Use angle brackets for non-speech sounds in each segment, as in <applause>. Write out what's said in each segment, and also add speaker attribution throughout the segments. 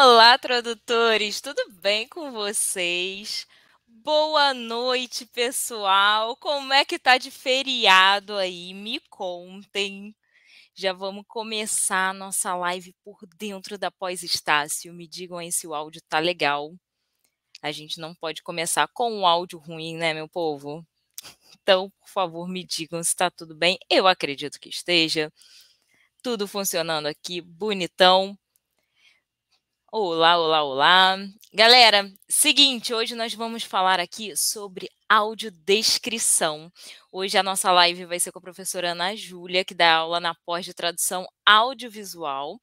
Speaker 1: Olá, tradutores, tudo bem com vocês? Boa noite, pessoal. Como é que tá de feriado aí? Me contem. Já vamos começar a nossa live por dentro da pós-estácio. Me digam aí se o áudio tá legal. A gente não pode começar com um áudio ruim, né, meu povo? Então, por favor, me digam se está tudo bem. Eu acredito que esteja. Tudo funcionando aqui, bonitão. Olá, olá, olá. Galera, seguinte, hoje nós vamos falar aqui sobre audiodescrição. Hoje a nossa live vai ser com a professora Ana Júlia, que dá aula na pós de tradução audiovisual,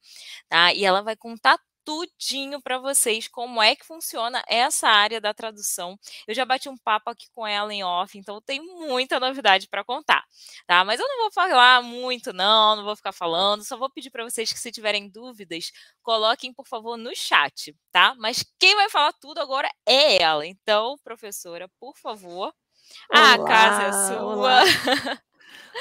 Speaker 1: tá? E ela vai contar tudinho para vocês como é que funciona essa área da tradução. Eu já bati um papo aqui com ela em off, então tem muita novidade para contar, tá? Mas eu não vou falar muito não, não vou ficar falando, só vou pedir para vocês que se tiverem dúvidas, coloquem por favor no chat, tá? Mas quem vai falar tudo agora é ela. Então, professora, por favor,
Speaker 2: Olá, a casa é sua. <laughs>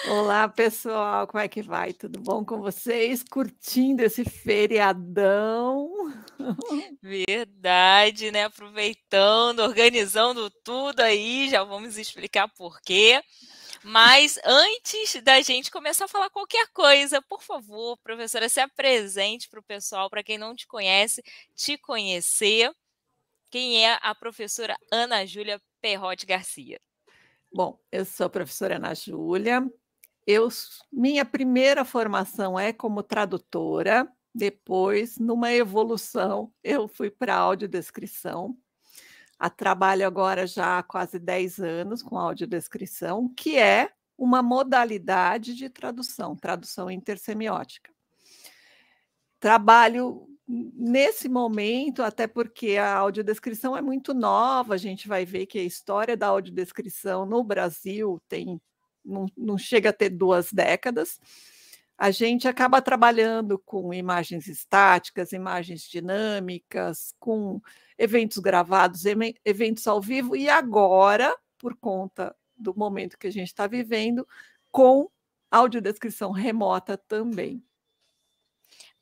Speaker 2: Olá, pessoal, como é que vai? Tudo bom com vocês? Curtindo esse feriadão? <laughs>
Speaker 1: Verdade, né? Aproveitando, organizando tudo aí, já vamos explicar por quê. Mas antes da gente começar a falar qualquer coisa, por favor, professora, se apresente para o pessoal, para quem não te conhece, te conhecer. Quem é a professora Ana Júlia Perrote Garcia?
Speaker 2: Bom, eu sou a professora Ana Júlia, eu, minha primeira formação é como tradutora, depois, numa evolução, eu fui para audiodescrição. A trabalho agora já há quase 10 anos com audiodescrição, que é uma modalidade de tradução, tradução intersemiótica. Trabalho nesse momento, até porque a audiodescrição é muito nova, a gente vai ver que a história da audiodescrição no Brasil tem não, não chega a ter duas décadas. A gente acaba trabalhando com imagens estáticas, imagens dinâmicas, com eventos gravados, eventos ao vivo, e agora, por conta do momento que a gente está vivendo, com audiodescrição remota também.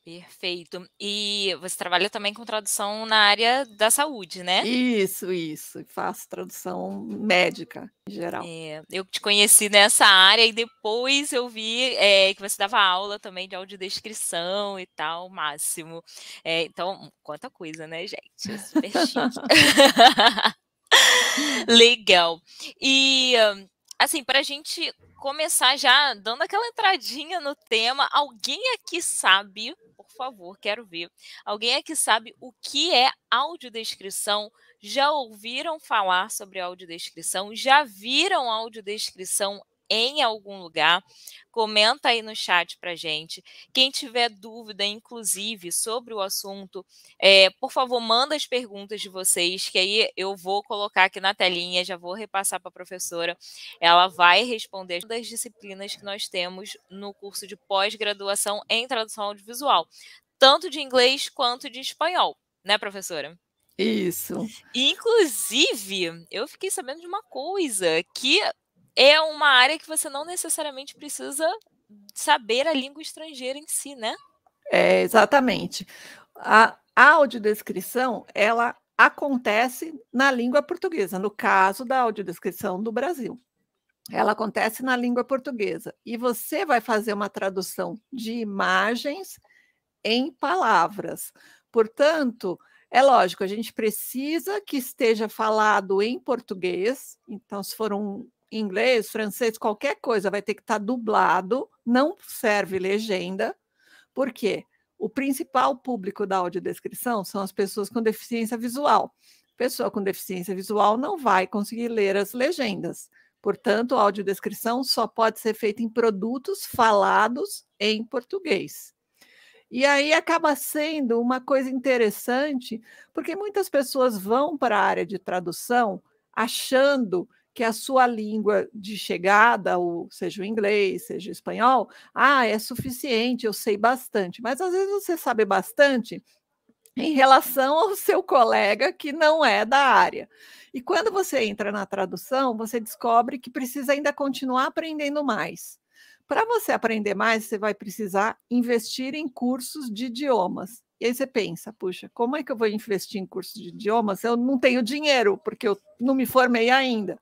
Speaker 1: Perfeito. E você trabalha também com tradução na área da saúde, né?
Speaker 2: Isso, isso. Faço tradução médica em geral.
Speaker 1: É, eu te conheci nessa área e depois eu vi é, que você dava aula também de audiodescrição e tal, máximo. É, então, quanta coisa, né, gente? Super chique. <laughs> <laughs> Legal. E assim, para a gente começar já dando aquela entradinha no tema, alguém aqui sabe por favor, quero ver. Alguém aqui sabe o que é audiodescrição? Já ouviram falar sobre audiodescrição? Já viram audiodescrição em algum lugar. Comenta aí no chat para gente. Quem tiver dúvida, inclusive, sobre o assunto, é, por favor, manda as perguntas de vocês, que aí eu vou colocar aqui na telinha, já vou repassar para a professora. Ela vai responder das disciplinas que nós temos no curso de pós-graduação em tradução audiovisual, tanto de inglês quanto de espanhol, né, professora?
Speaker 2: Isso.
Speaker 1: Inclusive, eu fiquei sabendo de uma coisa que é uma área que você não necessariamente precisa saber a língua estrangeira em si, né?
Speaker 2: É, exatamente. A, audiodescrição, ela acontece na língua portuguesa, no caso da audiodescrição do Brasil. Ela acontece na língua portuguesa. E você vai fazer uma tradução de imagens em palavras. Portanto, é lógico, a gente precisa que esteja falado em português. Então, se for um, inglês, francês, qualquer coisa vai ter que estar tá dublado, não serve legenda, por quê? O principal público da audiodescrição são as pessoas com deficiência visual. Pessoa com deficiência visual não vai conseguir ler as legendas. Portanto, a audiodescrição só pode ser feita em produtos falados em português. E aí acaba sendo uma coisa interessante, porque muitas pessoas vão para a área de tradução achando que a sua língua de chegada, ou seja o inglês, seja o espanhol, ah, é suficiente, eu sei bastante. Mas às vezes você sabe bastante em relação ao seu colega que não é da área. E quando você entra na tradução, você descobre que precisa ainda continuar aprendendo mais. Para você aprender mais, você vai precisar investir em cursos de idiomas. E aí você pensa, puxa, como é que eu vou investir em curso de idiomas? Eu não tenho dinheiro, porque eu não me formei ainda.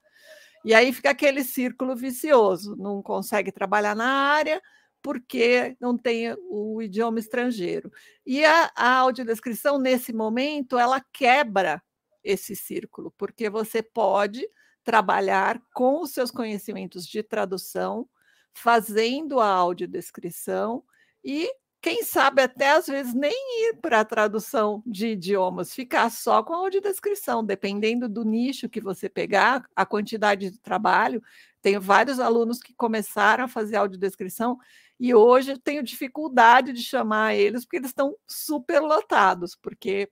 Speaker 2: E aí fica aquele círculo vicioso, não consegue trabalhar na área porque não tem o idioma estrangeiro. E a, a audiodescrição, nesse momento, ela quebra esse círculo, porque você pode trabalhar com os seus conhecimentos de tradução, fazendo a audiodescrição e quem sabe até às vezes nem ir para a tradução de idiomas, ficar só com a audiodescrição, dependendo do nicho que você pegar, a quantidade de trabalho. Tenho vários alunos que começaram a fazer audiodescrição e hoje tenho dificuldade de chamar eles porque eles estão super lotados, porque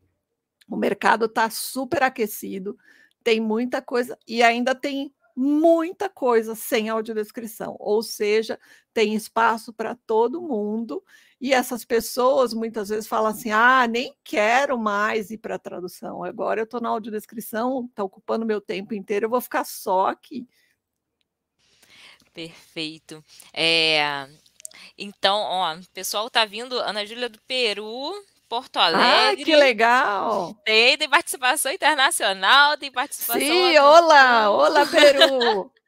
Speaker 2: o mercado está super aquecido, tem muita coisa e ainda tem muita coisa sem audiodescrição, ou seja, tem espaço para todo mundo, e essas pessoas muitas vezes falam assim: ah, nem quero mais ir para a tradução, agora eu estou na audiodescrição, está ocupando meu tempo inteiro, eu vou ficar só aqui.
Speaker 1: Perfeito. É, então, ó, o pessoal está vindo, Ana Júlia do Peru, Porto Alegre.
Speaker 2: Ah, que legal!
Speaker 1: Tem, tem participação internacional, tem participação.
Speaker 2: Sim, olá, olá, Peru! <laughs>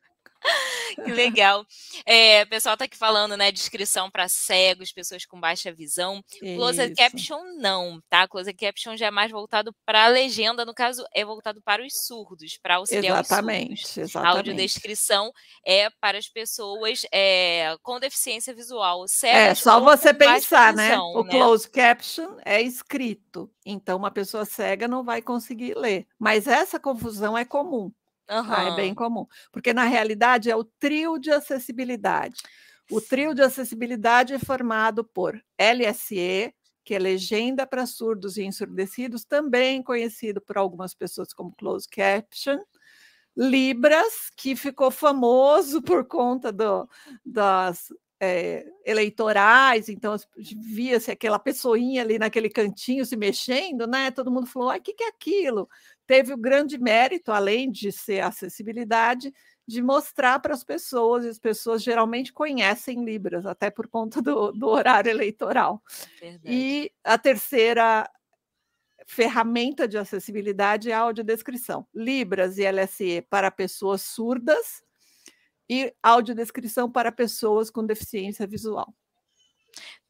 Speaker 1: que legal. É, o pessoal está aqui falando, né? Descrição para cegos, pessoas com baixa visão. Closed caption, não, tá? Closed caption já é mais voltado para a legenda, no caso, é voltado para os surdos, para auxiliar
Speaker 2: exatamente,
Speaker 1: os surdos.
Speaker 2: Exatamente.
Speaker 1: A audiodescrição é para as pessoas é, com deficiência visual.
Speaker 2: é, só você pensar, né? visão, né? O né? closed caption é escrito, então uma pessoa cega não vai conseguir ler. Mas essa confusão é comum. Uhum. é bem comum. Porque, na realidade, é o trio de acessibilidade. O trio de acessibilidade é formado por LSE, que é legenda para surdos e ensurdecidos, também conhecido por algumas pessoas como closed caption, Libras, que ficou famoso por conta do, das é, eleitorais, então via-se aquela pessoinha ali naquele cantinho se mexendo, né? Todo mundo falou: o que, que é aquilo? Teve o grande mérito, além de ser acessibilidade, de mostrar para as pessoas, e as pessoas geralmente conhecem Libras, até por conta do, do horário eleitoral. Verdade. E a terceira ferramenta de acessibilidade é a audiodescrição. Libras e LSE para pessoas surdas e audiodescrição para pessoas com deficiência visual.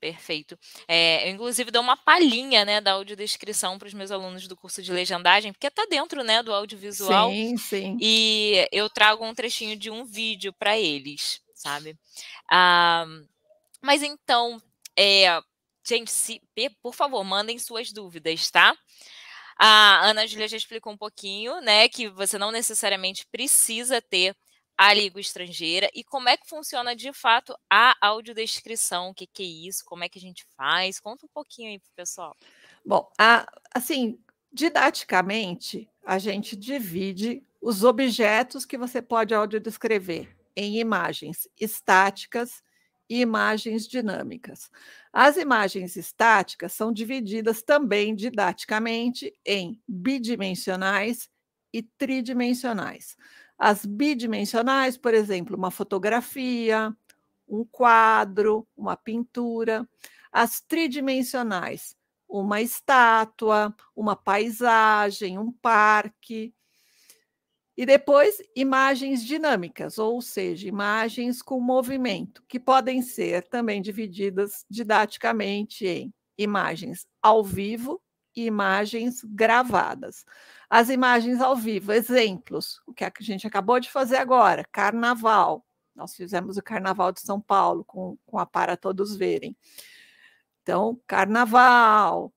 Speaker 1: Perfeito. É, eu, inclusive, dou uma palhinha né, da audiodescrição para os meus alunos do curso de legendagem, porque está dentro né, do audiovisual.
Speaker 2: Sim, sim.
Speaker 1: E eu trago um trechinho de um vídeo para eles, sabe? Ah, mas então, é, gente, se, por favor, mandem suas dúvidas, tá? A Ana Júlia já explicou um pouquinho, né, que você não necessariamente precisa ter a língua estrangeira e como é que funciona de fato a audiodescrição, o que, que é isso, como é que a gente faz? Conta um pouquinho aí para o pessoal.
Speaker 2: Bom, a, assim, didaticamente, a gente divide os objetos que você pode audiodescrever em imagens estáticas e imagens dinâmicas. As imagens estáticas são divididas também didaticamente em bidimensionais e tridimensionais. As bidimensionais, por exemplo, uma fotografia, um quadro, uma pintura. As tridimensionais, uma estátua, uma paisagem, um parque. E depois, imagens dinâmicas, ou seja, imagens com movimento, que podem ser também divididas didaticamente em imagens ao vivo imagens gravadas. As imagens ao vivo, exemplos, o que a gente acabou de fazer agora, carnaval. Nós fizemos o carnaval de São Paulo com, com a Para Todos Verem. Então, carnaval,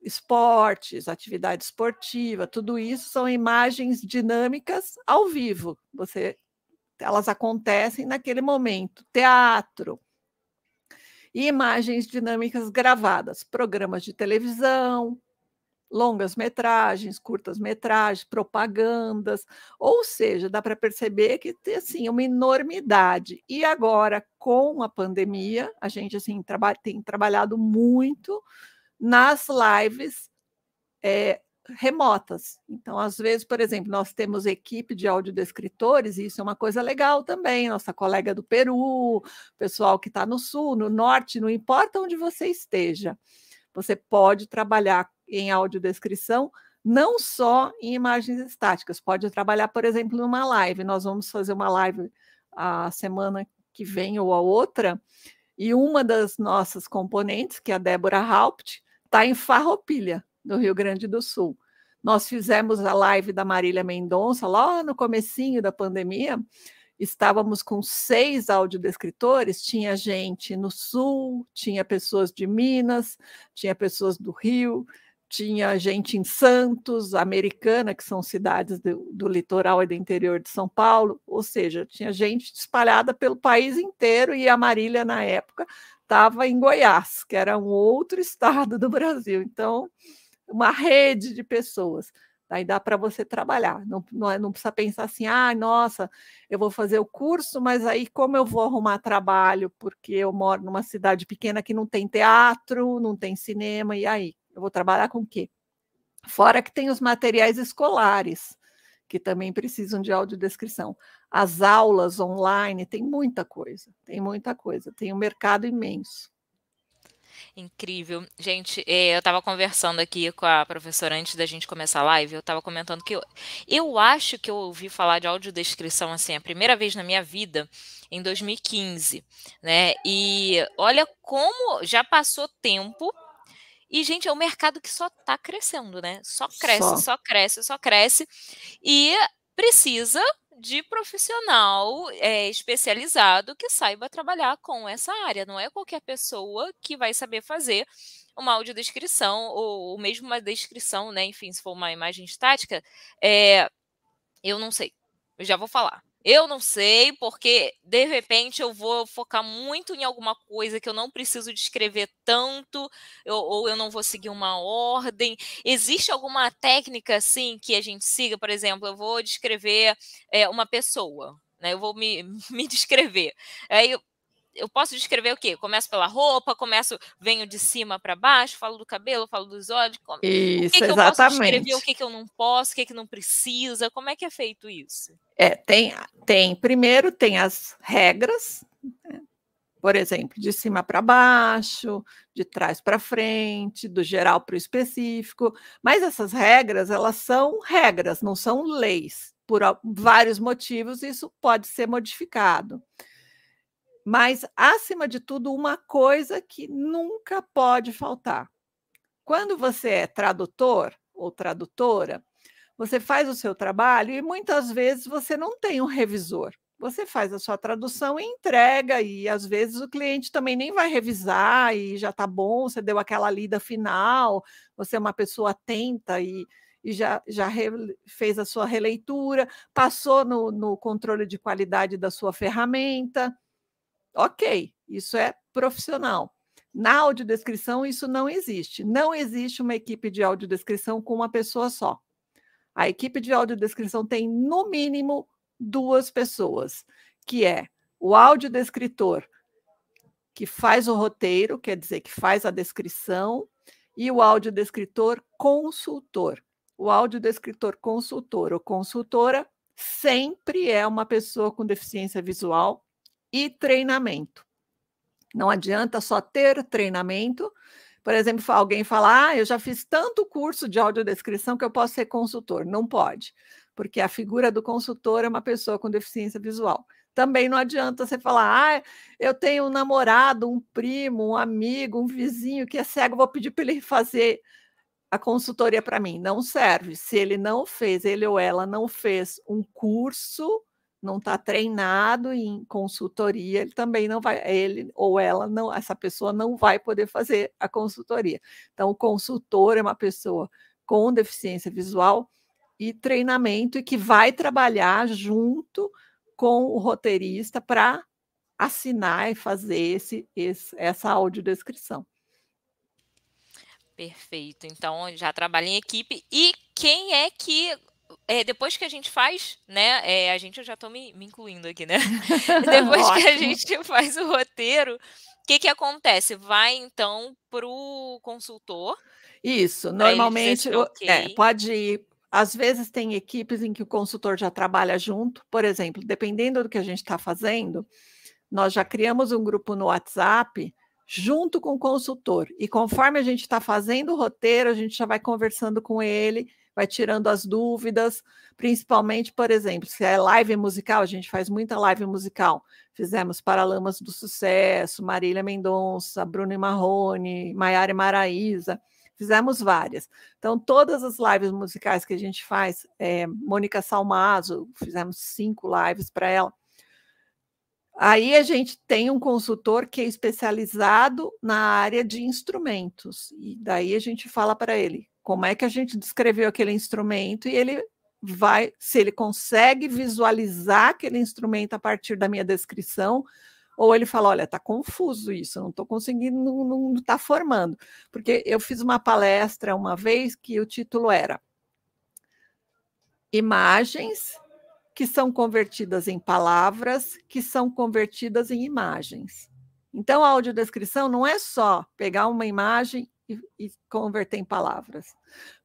Speaker 2: esportes, atividade esportiva, tudo isso são imagens dinâmicas ao vivo. Você, elas acontecem naquele momento. Teatro, e imagens dinâmicas gravadas, programas de televisão, longas metragens, curtas metragens, propagandas, ou seja, dá para perceber que tem assim uma enormidade. E agora com a pandemia, a gente assim traba tem trabalhado muito nas lives é, remotas. Então, às vezes, por exemplo, nós temos equipe de audiodescritores, e isso é uma coisa legal também. Nossa colega do Peru, pessoal que está no sul, no norte, não importa onde você esteja você pode trabalhar em audiodescrição não só em imagens estáticas, pode trabalhar, por exemplo, numa live. Nós vamos fazer uma live a semana que vem ou a outra, e uma das nossas componentes, que é a Débora Haupt, está em Farroupilha, no Rio Grande do Sul. Nós fizemos a live da Marília Mendonça lá no comecinho da pandemia, estávamos com seis audiodescritores, tinha gente no Sul, tinha pessoas de Minas, tinha pessoas do Rio, tinha gente em Santos, Americana, que são cidades do, do, litoral e do interior de São Paulo, ou seja, tinha gente espalhada pelo país inteiro e a Marília, na época, estava em Goiás, que era um outro <laughs> estado do Brasil. Então, uma rede de pessoas. Aí dá para você trabalhar, não, não, é, não, precisa pensar assim, ah, nossa, eu vou fazer o curso, mas aí como eu vou arrumar trabalho? Porque eu moro numa cidade pequena que não tem teatro, não tem cinema, e aí? Eu vou trabalhar com o quê? Fora que tem os materiais escolares, que também precisam de audiodescrição. As aulas online, tem muita coisa, tem muita coisa, tem um mercado imenso.
Speaker 1: Incrível. Gente, eh, eu estava conversando aqui com a professora antes da gente começar a live, eu estava comentando que eu, eu acho que eu ouvi falar de audiodescrição assim, a primeira vez na minha vida, em 2015, né? E olha como já passou tempo e, gente, é um mercado que só está crescendo, né? Só cresce, só. só cresce, só cresce. E precisa de profissional é, especializado que saiba trabalhar com essa área. Não é qualquer pessoa que vai saber fazer uma audiodescrição ou, ou mesmo uma descrição, né? Enfim, se for uma imagem estática, é, eu não sei. Eu já vou falar. Eu não sei, porque de repente eu vou focar muito em alguma coisa que eu não preciso descrever tanto, eu, ou eu não vou seguir uma ordem. Existe alguma técnica assim que a gente siga? Por exemplo, eu vou descrever é, uma pessoa, né? Eu vou me, <laughs> me descrever. Aí eu posso descrever o quê? Começo pela roupa, começo, venho de cima para baixo, falo do cabelo, falo dos olhos. Como,
Speaker 2: isso,
Speaker 1: o que,
Speaker 2: que
Speaker 1: eu posso descrever, o que, que eu não posso, o que, que não precisa? Como é que é feito isso?
Speaker 2: É, tem, tem primeiro tem as regras, né? por exemplo, de cima para baixo, de trás para frente, do geral para o específico, mas essas regras, elas são regras, não são leis. Por vários motivos, isso pode ser modificado. Mas, acima de tudo, uma coisa que nunca pode faltar. Quando você é tradutor ou tradutora, você faz o seu trabalho e muitas vezes você não tem um revisor. Você faz a sua tradução e entrega, e às vezes o cliente também nem vai revisar e já está bom, você deu aquela lida final, você é uma pessoa atenta e, e já, já re, fez a sua releitura, passou no, no controle de qualidade da sua ferramenta. Ok, isso é profissional. Na audiodescrição, isso não existe. Não existe uma equipe de audiodescrição com uma pessoa só. A equipe de audiodescrição tem, no mínimo, duas pessoas, que é o audiodescritor, que faz o roteiro, quer dizer, que faz a descrição, e o audiodescritor consultor. O audiodescritor consultor ou consultora sempre é uma pessoa com deficiência visual e treinamento. Não adianta só ter treinamento. Por exemplo, alguém falar, ah, eu já fiz tanto curso de audiodescrição que eu posso ser consultor. Não pode, porque a figura do consultor é uma pessoa com deficiência visual. Também não adianta você falar, ah, eu tenho um namorado, um primo, um amigo, um vizinho que é cego, vou pedir para ele fazer a consultoria para mim. Não serve. Se ele não fez, ele ou ela não fez um curso não está treinado em consultoria, ele também não vai, ele ou ela não, essa pessoa não vai poder fazer a consultoria. Então, o consultor é uma pessoa com deficiência visual e treinamento e que vai trabalhar junto com o roteirista para assinar e fazer esse, esse, essa audiodescrição.
Speaker 1: Perfeito. Então, já trabalha em equipe. E quem é que é, depois que a gente faz, né? É, a gente, eu já estou me, me, incluindo aqui, né? <laughs> <laughs> depois que a gente <laughs> faz o roteiro, o que, que acontece? Vai então para o consultor.
Speaker 2: Isso, normalmente okay. é, pode ir. Às vezes tem equipes em que o consultor já trabalha junto, por exemplo, dependendo do que a gente está fazendo, nós já criamos um grupo no WhatsApp junto com o consultor. E conforme a gente está fazendo o roteiro, a gente já vai conversando com ele, vai tirando as dúvidas, principalmente, por exemplo, se é live musical, a gente faz muita live musical. Fizemos Paralamas do Sucesso, Marília Mendonça, Bruno Marrone, Maiara Maraíza, fizemos várias. Então, todas as lives musicais que a gente faz, é, Mônica Salmazo, fizemos cinco lives para ela. Aí a gente tem um consultor que é especializado na área de instrumentos, e daí a gente fala para ele como é que a gente descreveu aquele instrumento e ele vai, se ele consegue visualizar aquele instrumento a partir da minha descrição, ou ele fala, olha, está confuso isso, não estou conseguindo, não está formando. Porque eu fiz uma palestra uma vez que o título era Imagens que são convertidas em palavras, que são convertidas em imagens. Então, a audiodescrição não é só pegar uma imagem e, e converter em palavras.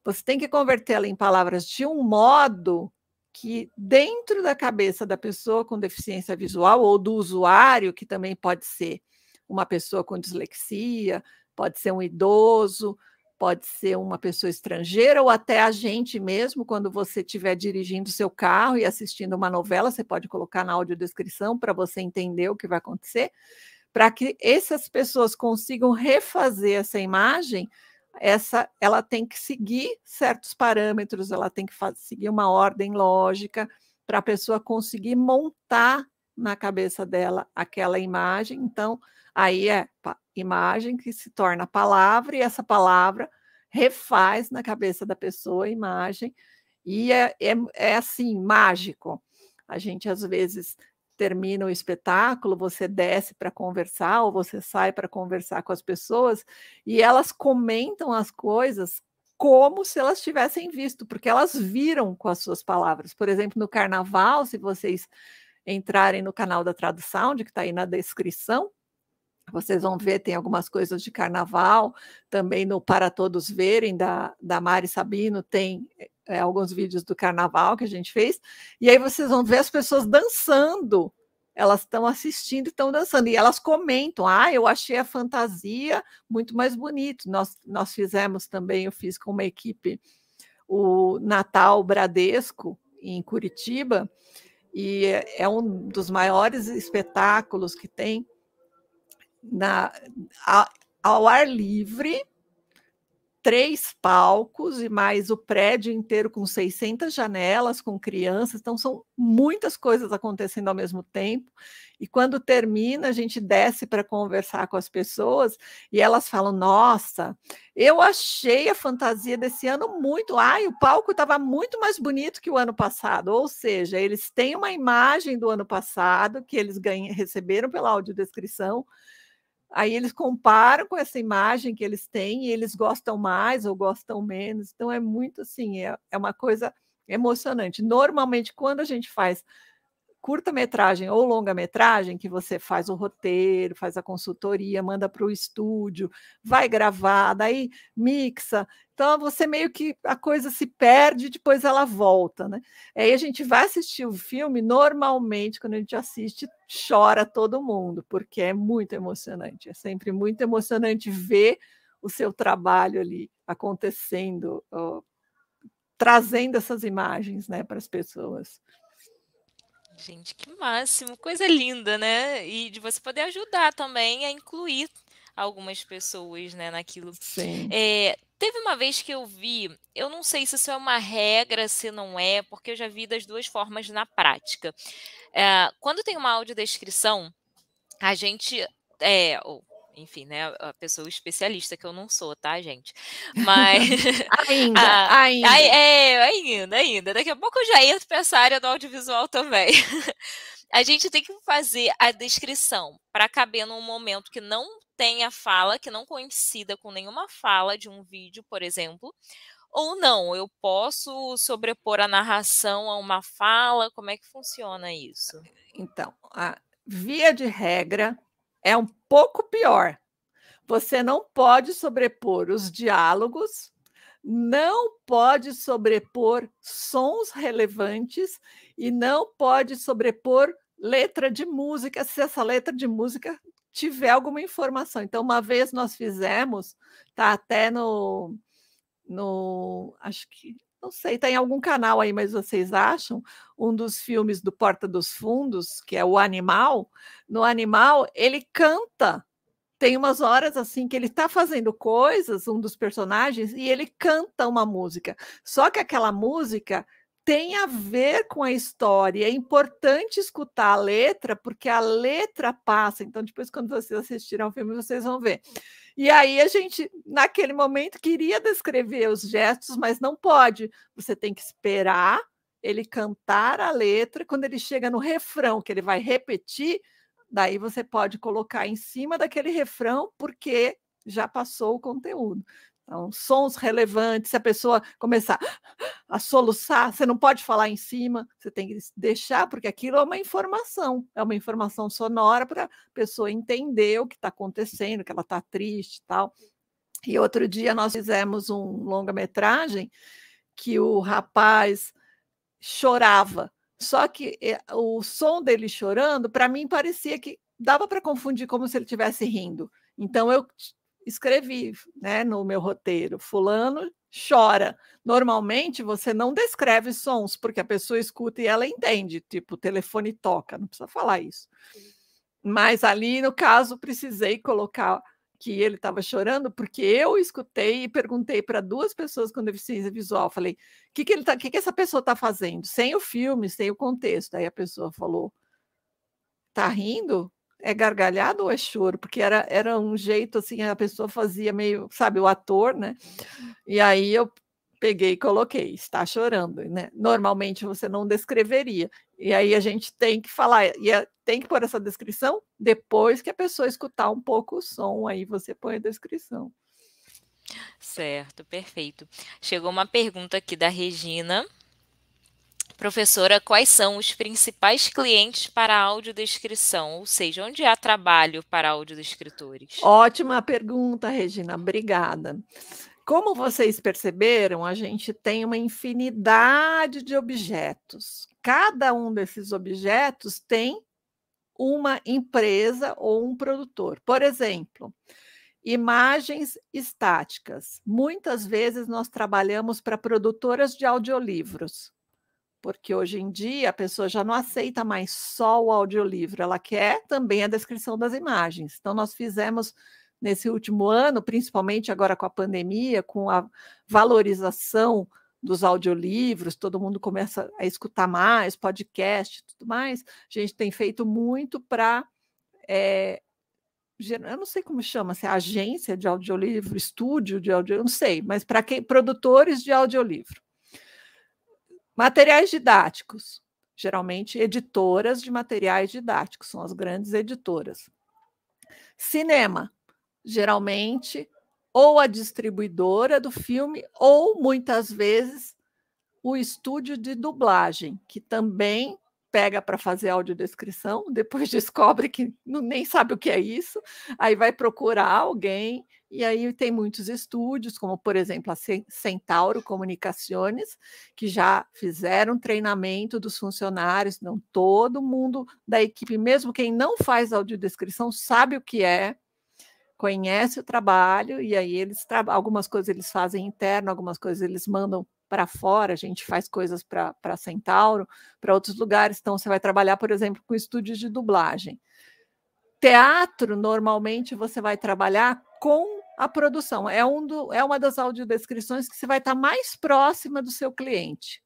Speaker 2: Você tem que convertê-la em palavras de um modo que, dentro da cabeça da pessoa com deficiência visual ou do usuário, que também pode ser uma pessoa com dislexia, pode ser um idoso, pode ser uma pessoa estrangeira ou até a gente mesmo, quando você estiver dirigindo seu carro e assistindo uma novela, você pode colocar na audiodescrição para você entender o que vai acontecer para que essas pessoas consigam refazer essa imagem, essa ela tem que seguir certos parâmetros, ela tem que seguir uma ordem lógica para a pessoa conseguir montar na cabeça dela aquela imagem. Então, aí é imagem que se torna palavra e essa palavra refaz na cabeça da pessoa a imagem e é, é, é assim mágico. A gente às vezes termina o espetáculo, você desce para conversar ou você sai para conversar com as pessoas e elas comentam as coisas como se elas tivessem visto, porque elas viram com as suas palavras. Por exemplo, no carnaval, se vocês entrarem no canal da Tradução, que está aí na descrição, vocês vão ver, tem algumas coisas de carnaval, também no Para Todos Verem, da, da Mari Sabino, tem é, alguns vídeos do carnaval que a gente fez, e aí vocês vão ver as pessoas dançando, elas estão assistindo e estão dançando, e elas comentam, ah, eu achei a fantasia muito mais bonito, nós, nós fizemos também, eu fiz com uma equipe o Natal Bradesco, em Curitiba, e é, é um dos maiores espetáculos que tem na, ao ar livre, três palcos e mais o prédio inteiro com 600 janelas, com crianças, então são muitas coisas acontecendo ao mesmo tempo. E quando termina, a gente desce para conversar com as pessoas e elas falam: Nossa, eu achei a fantasia desse ano muito. Ai, o palco estava muito mais bonito que o ano passado. Ou seja, eles têm uma imagem do ano passado que eles ganham, receberam pela audiodescrição Aí eles comparam com essa imagem que eles têm e eles gostam mais ou gostam menos. Então é muito assim, é, é uma coisa emocionante. Normalmente, quando a gente faz curta-metragem ou longa-metragem, que você faz o roteiro, faz a consultoria, manda para o estúdio, vai gravar, daí mixa. Então, você meio que a coisa se perde, depois ela volta, né? Aí a gente vai assistir o filme, normalmente, quando a gente assiste, chora todo mundo, porque é muito emocionante. É sempre muito emocionante ver o seu trabalho ali acontecendo, ó, trazendo essas imagens né, para as pessoas.
Speaker 1: Gente, que máximo, coisa linda, né? E de você poder ajudar também a incluir algumas pessoas, né, naquilo.
Speaker 2: Sim.
Speaker 1: É, teve uma vez que eu vi, eu não sei se isso é uma regra, se não é, porque eu já vi das duas formas na prática. É, quando tem uma audiodescrição, a gente, é, enfim, né, a pessoa especialista que eu não sou, tá, gente? Mas <laughs> <laughs>
Speaker 2: ainda, a, ainda. A,
Speaker 1: é, ainda, ainda. Daqui a pouco eu já entro para essa área do audiovisual também. <laughs> a gente tem que fazer a descrição para caber num momento que não tenha fala, que não coincida com nenhuma fala de um vídeo, por exemplo, ou não, eu posso sobrepor a narração a uma fala? Como é que funciona isso?
Speaker 2: Então, a via de regra, é um pouco pior. Você não pode sobrepor os diálogos, não pode sobrepor sons relevantes e não pode sobrepor letra de música, se essa letra de música tiver alguma informação. Então, uma vez nós fizemos, tá até no, no acho que não sei, está em algum canal aí, mas vocês acham? Um dos filmes do Porta dos Fundos, que é o Animal. No Animal, ele canta. Tem umas horas assim que ele está fazendo coisas, um dos personagens, e ele canta uma música. Só que aquela música tem a ver com a história. É importante escutar a letra, porque a letra passa. Então, depois, quando vocês assistirem ao filme, vocês vão ver. E aí, a gente, naquele momento, queria descrever os gestos, mas não pode. Você tem que esperar ele cantar a letra. Quando ele chega no refrão, que ele vai repetir, daí você pode colocar em cima daquele refrão, porque já passou o conteúdo. Então, sons relevantes, se a pessoa começar a soluçar, você não pode falar em cima, você tem que deixar, porque aquilo é uma informação, é uma informação sonora para a pessoa entender o que está acontecendo, que ela está triste e tal. E outro dia nós fizemos um longa-metragem que o rapaz chorava, só que eh, o som dele chorando, para mim, parecia que dava para confundir como se ele estivesse rindo. Então eu escrevi né, no meu roteiro: Fulano chora. Normalmente você não descreve sons, porque a pessoa escuta e ela entende, tipo, o telefone toca, não precisa falar isso. Mas ali, no caso, precisei colocar que ele estava chorando, porque eu escutei e perguntei para duas pessoas com deficiência visual. Falei: o que, que, ele tá, que, que essa pessoa está fazendo? Sem o filme, sem o contexto. Aí a pessoa falou: tá rindo? É gargalhada ou é choro? Porque era, era um jeito assim, a pessoa fazia meio, sabe, o ator, né? E aí eu peguei e coloquei, está chorando, né? Normalmente você não descreveria. E aí a gente tem que falar, e é, tem que pôr essa descrição depois que a pessoa escutar um pouco o som, aí você põe a descrição.
Speaker 1: Certo, perfeito. Chegou uma pergunta aqui da Regina. Professora, quais são os principais clientes para a audiodescrição? Ou seja, onde há trabalho para audiodescritores?
Speaker 2: Ótima pergunta, Regina. Obrigada. Como vocês perceberam, a gente tem uma infinidade de objetos. Cada um desses objetos tem uma empresa ou um produtor. Por exemplo, imagens estáticas. Muitas vezes nós trabalhamos para produtoras de audiolivros porque hoje em dia a pessoa já não aceita mais só o audiolivro, ela quer também a descrição das imagens. Então, nós fizemos nesse último ano, principalmente agora com a pandemia, com a valorização dos audiolivros, todo mundo começa a escutar mais, podcast tudo mais, a gente tem feito muito para. É, eu não sei como chama, se é agência de audiolivro, estúdio de audiolivro, não sei, mas para produtores de audiolivro. Materiais didáticos, geralmente editoras de materiais didáticos, são as grandes editoras. Cinema, geralmente ou a distribuidora do filme, ou muitas vezes o estúdio de dublagem, que também pega para fazer audiodescrição, <laughs> depois descobre que não, nem sabe o que é isso, aí vai procurar alguém e aí tem muitos estúdios, como por exemplo a Centauro Comunicações, que já fizeram treinamento dos funcionários, não todo mundo da equipe, mesmo quem não faz audiodescrição, sabe o que é, conhece o trabalho, e aí eles algumas coisas eles fazem interno, algumas coisas eles mandam para fora, a gente faz coisas para Centauro, para outros lugares, então você vai trabalhar, por exemplo, com estúdios de dublagem. Teatro, normalmente, você vai trabalhar com a produção. É, um do, é uma das audiodescrições que você vai estar mais próxima do seu cliente.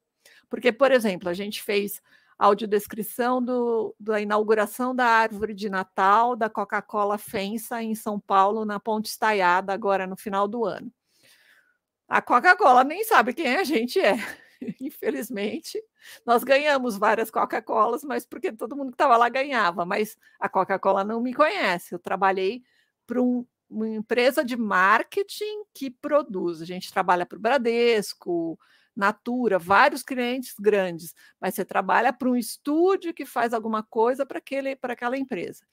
Speaker 2: Porque, por exemplo, a gente fez audiodescrição do, da inauguração da árvore de Natal da Coca-Cola Fensa em São Paulo, na Ponte Estaiada, agora no final do ano. A Coca-Cola nem sabe quem a gente é. <laughs> Infelizmente, nós ganhamos várias Coca-Colas, mas porque todo mundo que estava lá ganhava, mas a Coca-Cola não me conhece. Eu trabalhei para um uma empresa de marketing que produz. A gente trabalha para o Bradesco, Natura, vários clientes grandes, mas você trabalha para um estúdio que faz alguma coisa para aquela empresa.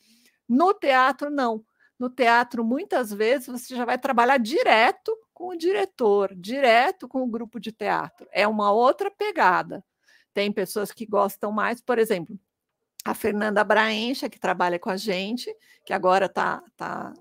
Speaker 2: No teatro, não. No teatro, muitas vezes, você já vai trabalhar direto com o diretor, direto com o grupo de teatro. É uma outra pegada. Tem pessoas que gostam mais, por exemplo, a Fernanda Braencha, que trabalha com a gente, que agora está, tá,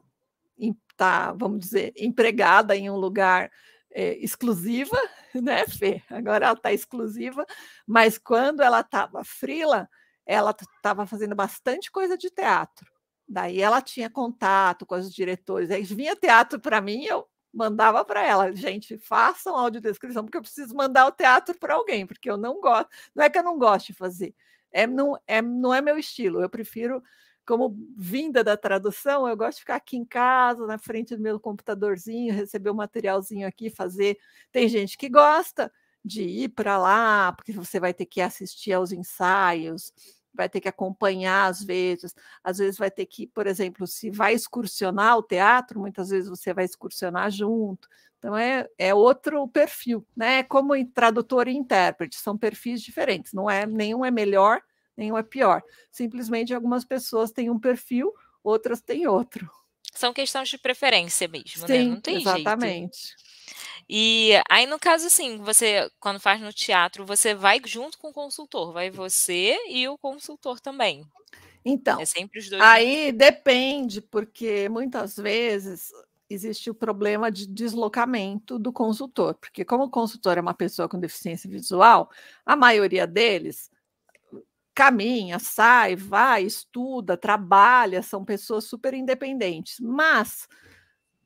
Speaker 2: tá, vamos dizer, empregada em um lugar é, exclusiva, <laughs> né, Fê? Agora ela está exclusiva, mas quando ela estava frila, ela estava fazendo bastante coisa de teatro. Daí ela tinha contato com os diretores. Aí vinha teatro para mim, eu mandava para ela, gente, façam audiodescrição, porque eu preciso mandar o teatro para alguém, porque eu não gosto. Não é que eu não gosto de fazer, é, não, é, não é meu estilo. Eu prefiro, como vinda da tradução, eu gosto de ficar aqui em casa, na frente do meu computadorzinho, receber o um materialzinho aqui, fazer. Tem gente que gosta de ir para lá, porque você vai ter que assistir aos ensaios vai ter que acompanhar às vezes, às vezes vai ter que, por exemplo, se vai excursionar o teatro, muitas vezes você vai excursionar junto. Então é, é outro perfil, né? Como tradutor e intérprete, são perfis diferentes, não é nenhum é melhor, nenhum é pior. Simplesmente algumas pessoas têm um perfil, outras têm outro.
Speaker 1: São questões de preferência mesmo, Sim, né? Não tem
Speaker 2: exatamente.
Speaker 1: jeito. E aí, no caso, assim, você, quando faz no teatro, você vai junto com o consultor, vai você e o consultor também.
Speaker 2: Então, é sempre os dois. Aí depende, porque muitas vezes existe o problema de deslocamento do consultor, porque como o consultor é uma pessoa com deficiência visual, a maioria deles caminha, sai, vai, estuda, trabalha, são pessoas super independentes, mas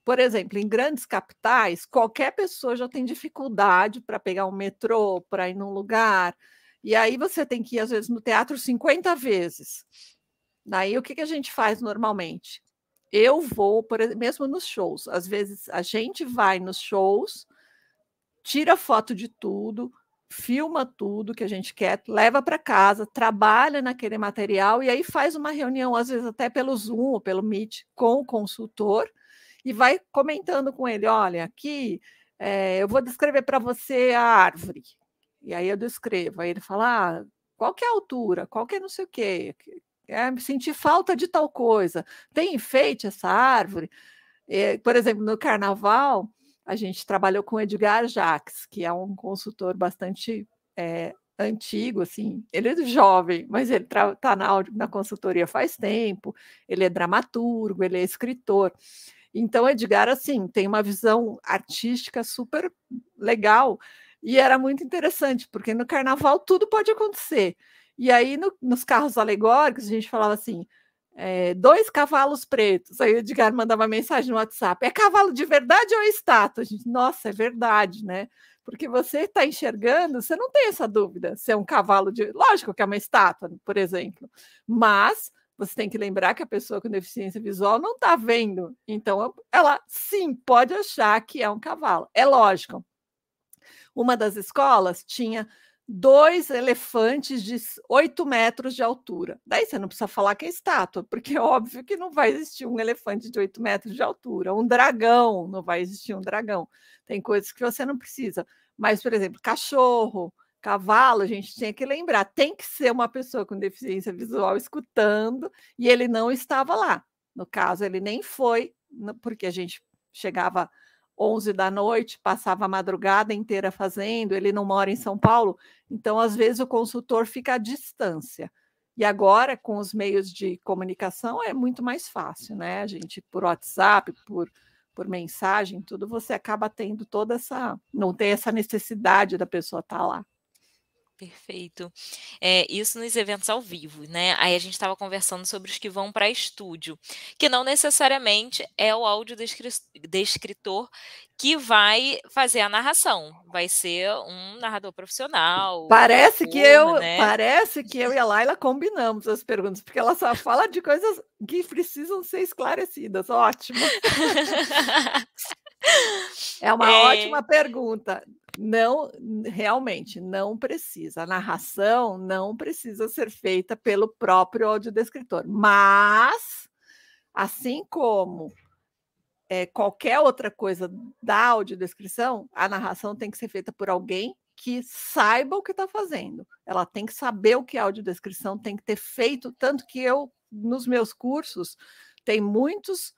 Speaker 2: por exemplo, em grandes capitais, qualquer pessoa já tem dificuldade para pegar um metrô, para ir num lugar. E aí você tem que ir, às vezes, no teatro 50 vezes. Daí o que, que a gente faz normalmente? Eu vou, por exemplo, mesmo nos shows. Às vezes a gente vai nos shows, tira foto de tudo, filma tudo que a gente quer, leva para casa, trabalha naquele material e aí faz uma reunião, às vezes até pelo Zoom ou pelo Meet, com o consultor e vai comentando com ele: olha, aqui é, eu vou descrever para você a árvore. E aí eu descrevo. Aí ele fala: ah, qual que é a altura? Qual que é não sei o quê? É, senti falta de tal coisa. Tem enfeite essa árvore? É, por exemplo, no carnaval, a gente trabalhou com Edgar Jacques, que é um consultor bastante é, antigo, assim, ele é jovem, mas ele está na, na consultoria faz tempo, ele é dramaturgo, ele é escritor. Então, Edgar, assim, tem uma visão artística super legal e era muito interessante, porque no carnaval tudo pode acontecer. E aí, no, nos carros alegóricos, a gente falava assim: é, dois cavalos pretos. Aí o Edgar mandava mensagem no WhatsApp: é cavalo de verdade ou é estátua? Gente, nossa, é verdade, né? Porque você está enxergando, você não tem essa dúvida se é um cavalo de. Lógico que é uma estátua, por exemplo, mas você tem que lembrar que a pessoa com deficiência visual não está vendo. Então, ela sim pode achar que é um cavalo. É lógico. Uma das escolas tinha dois elefantes de 8 metros de altura. Daí você não precisa falar que é estátua, porque é óbvio que não vai existir um elefante de 8 metros de altura. Um dragão, não vai existir um dragão. Tem coisas que você não precisa. Mas, por exemplo, cachorro, Cavalo, a gente tinha que lembrar, tem que ser uma pessoa com deficiência visual escutando, e ele não estava lá. No caso, ele nem foi, porque a gente chegava 11 da noite, passava a madrugada inteira fazendo, ele não mora em São Paulo, então às vezes o consultor fica à distância. E agora, com os meios de comunicação, é muito mais fácil, né? A gente, por WhatsApp, por, por mensagem, tudo, você acaba tendo toda essa. Não tem essa necessidade da pessoa estar tá lá.
Speaker 1: Perfeito. É, isso nos eventos ao vivo, né? Aí a gente estava conversando sobre os que vão para estúdio, que não necessariamente é o audiodescritor que vai fazer a narração, vai ser um narrador profissional.
Speaker 2: Parece que eu, né? parece que eu e a Laila combinamos as perguntas, porque ela só fala de coisas que precisam ser esclarecidas. Ótimo. <laughs> É uma é... ótima pergunta. Não, realmente, não precisa. A narração não precisa ser feita pelo próprio audiodescritor. Mas, assim como é, qualquer outra coisa da audiodescrição, a narração tem que ser feita por alguém que saiba o que está fazendo. Ela tem que saber o que é audiodescrição, tem que ter feito, tanto que eu, nos meus cursos, tem muitos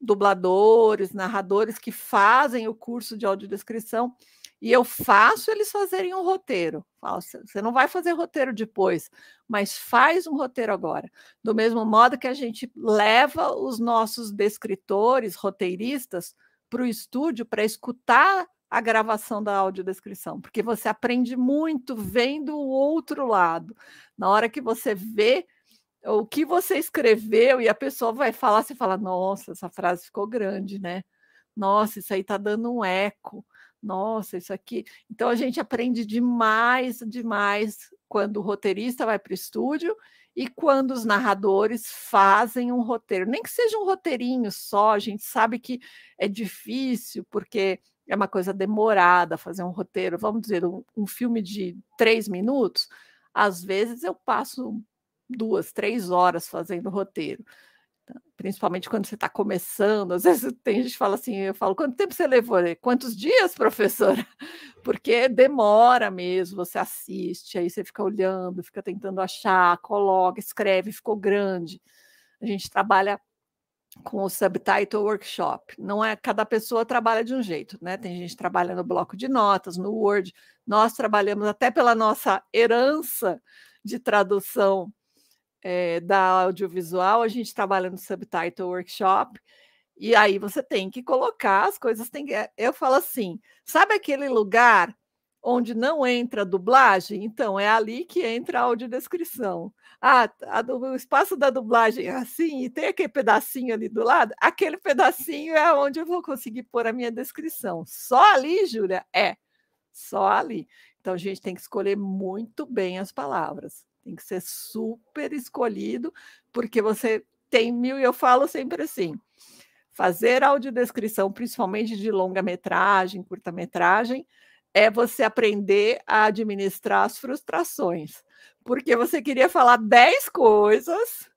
Speaker 2: dubladores, narradores que fazem o curso de audiodescrição e eu faço eles fazerem um roteiro. Você não vai fazer roteiro depois, mas faz um roteiro agora. Do mesmo modo que a gente leva os nossos descritores, roteiristas, para o estúdio para escutar a gravação da audiodescrição, porque você aprende muito vendo o outro lado. Na hora que você vê o que você escreveu e a pessoa vai falar, você fala: Nossa, essa frase ficou grande, né? Nossa, isso aí está dando um eco. Nossa, isso aqui. Então a gente aprende demais, demais quando o roteirista vai para o estúdio e quando os narradores fazem um roteiro. Nem que seja um roteirinho só, a gente sabe que é difícil, porque é uma coisa demorada fazer um roteiro. Vamos dizer, um, um filme de três minutos, às vezes eu passo duas, três horas fazendo roteiro. Principalmente quando você está começando, às vezes <laughs> tem gente que fala assim, eu falo, quanto tempo você levou? Quantos dias, professora? <laughs> Porque demora mesmo, você assiste, aí você fica olhando, fica tentando achar, coloca, escreve, ficou grande. A gente trabalha com o Subtitle Workshop. Não é cada pessoa trabalha de um jeito, né? Tem gente que trabalha no bloco de notas, no Word. Nós trabalhamos até pela nossa herança de tradução é, da audiovisual, a gente trabalha no Subtitle Workshop. E aí você tem que colocar as coisas. Tem que, eu falo assim: sabe aquele lugar onde não entra dublagem, então é ali que entra a audiodescrição. Ah, a, o espaço da dublagem é assim, e tem aquele pedacinho ali do lado, aquele pedacinho é onde eu vou conseguir pôr a minha descrição. Só ali, Júlia? É, só ali. Então a gente tem que escolher muito bem as palavras. Tem que ser super escolhido, porque você tem mil, e eu falo sempre assim: fazer audiodescrição, principalmente de longa-metragem, curta-metragem, é você aprender a administrar as frustrações. Porque você queria falar 10 coisas,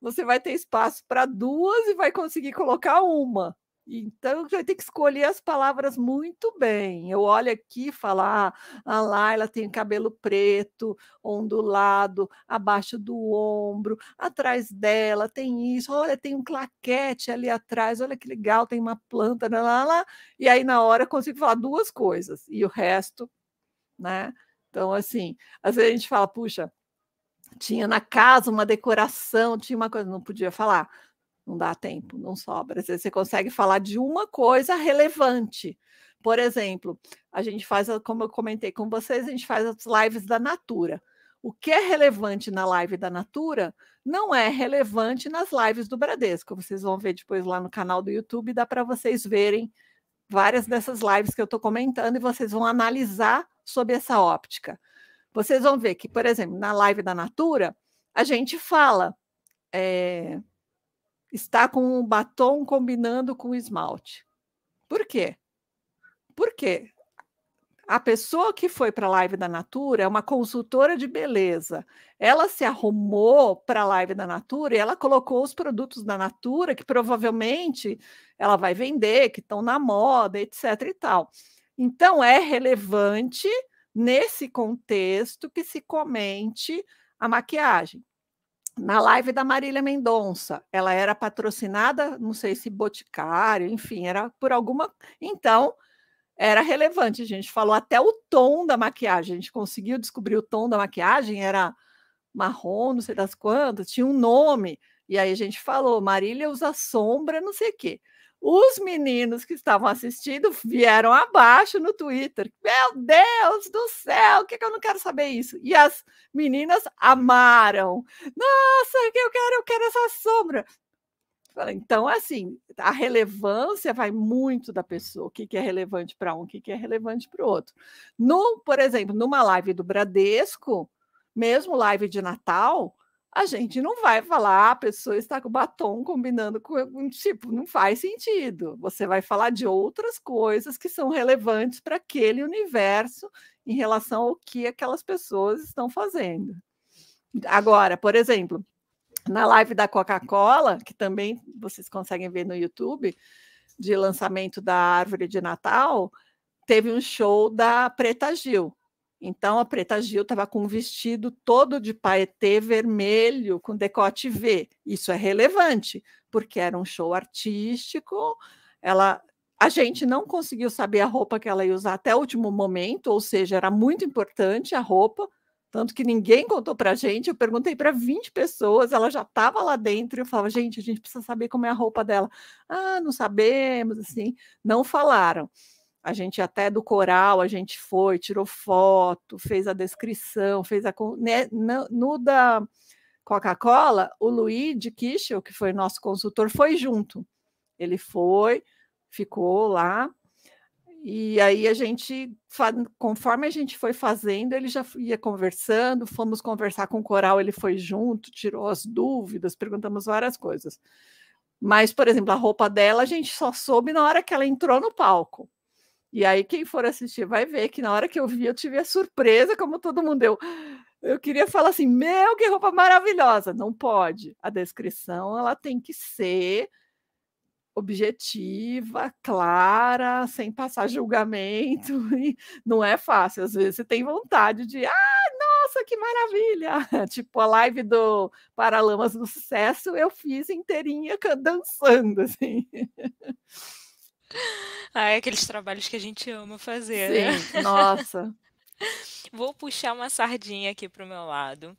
Speaker 2: você vai ter espaço para duas e vai conseguir colocar uma. Então, vai ter que escolher as palavras muito bem. Eu olho aqui e falo: ah, a Laila tem cabelo preto, ondulado, abaixo do ombro, atrás dela tem isso, olha, tem um claquete ali atrás, olha que legal, tem uma planta, lá, lá, lá. E aí, na hora, eu consigo falar duas coisas, e o resto, né? Então, assim, às vezes a gente fala, puxa, tinha na casa uma decoração, tinha uma coisa, não podia falar não dá tempo, não sobra. Às vezes você consegue falar de uma coisa relevante. Por exemplo, a gente faz, como eu comentei com vocês, a gente faz as lives da Natura. O que é relevante na live da Natura não é relevante nas lives do Bradesco. Vocês vão ver depois lá no canal do YouTube, dá para vocês verem várias dessas lives que eu estou comentando e vocês vão analisar sob essa óptica. Vocês vão ver que, por exemplo, na live da Natura, a gente fala. É, está com um batom combinando com esmalte. Por quê? Porque a pessoa que foi para a live da Natura é uma consultora de beleza. Ela se arrumou para a live da Natura e ela colocou os produtos da Natura que provavelmente ela vai vender, que estão na moda, etc. e tal. Então é relevante nesse contexto que se comente a maquiagem na live da Marília Mendonça. Ela era patrocinada, não sei se Boticário, enfim, era por alguma. Então, era relevante. A gente falou até o tom da maquiagem. A gente conseguiu descobrir o tom da maquiagem, era marrom, não sei das quantas, tinha um nome. E aí a gente falou: Marília usa sombra, não sei o quê. Os meninos que estavam assistindo vieram abaixo no Twitter. Meu Deus do céu, que, que eu não quero saber isso? E as meninas amaram. Nossa, que eu quero, eu quero essa sombra. Então, assim, a relevância vai muito da pessoa, o que, que é relevante para um, o que, que é relevante para o outro. No, por exemplo, numa live do Bradesco, mesmo live de Natal, a gente não vai falar, ah, a pessoa está com batom combinando com tipo, não faz sentido. Você vai falar de outras coisas que são relevantes para aquele universo em relação ao que aquelas pessoas estão fazendo. Agora, por exemplo, na live da Coca-Cola, que também vocês conseguem ver no YouTube, de lançamento da árvore de Natal, teve um show da Preta Gil. Então, a Preta Gil estava com um vestido todo de paetê vermelho, com decote V. Isso é relevante, porque era um show artístico, ela a gente não conseguiu saber a roupa que ela ia usar até o último momento, ou seja, era muito importante a roupa, tanto que ninguém contou para a gente. Eu perguntei para 20 pessoas, ela já estava lá dentro. E eu falava, gente, a gente precisa saber como é a roupa dela. Ah, não sabemos, assim, não falaram. A gente até do coral, a gente foi, tirou foto, fez a descrição, fez a. Né, no, da Coca-Cola, o Luigi Kischel, que foi nosso consultor, foi junto. Ele foi, ficou lá, e aí a gente, conforme a gente foi fazendo, ele já ia conversando, fomos conversar com o coral, ele foi junto, tirou as dúvidas, perguntamos várias coisas. Mas, por exemplo, a roupa dela a gente só soube na hora que ela entrou no palco. E aí, quem for assistir vai ver que na hora que eu vi, eu tive a surpresa, como todo mundo deu. Eu queria falar assim: meu, que roupa maravilhosa! Não pode. A descrição ela tem que ser objetiva, clara, sem passar julgamento. <laughs> E não é fácil. Às vezes você tem vontade de, ah, nossa, que maravilha! <laughs> Tipo a live do Paralamas do Sucesso, eu fiz inteirinha dançando, assim. <laughs>
Speaker 1: Ah, é aqueles trabalhos que a gente ama fazer,
Speaker 2: Sim, né? nossa.
Speaker 1: Vou puxar uma sardinha aqui para o meu lado.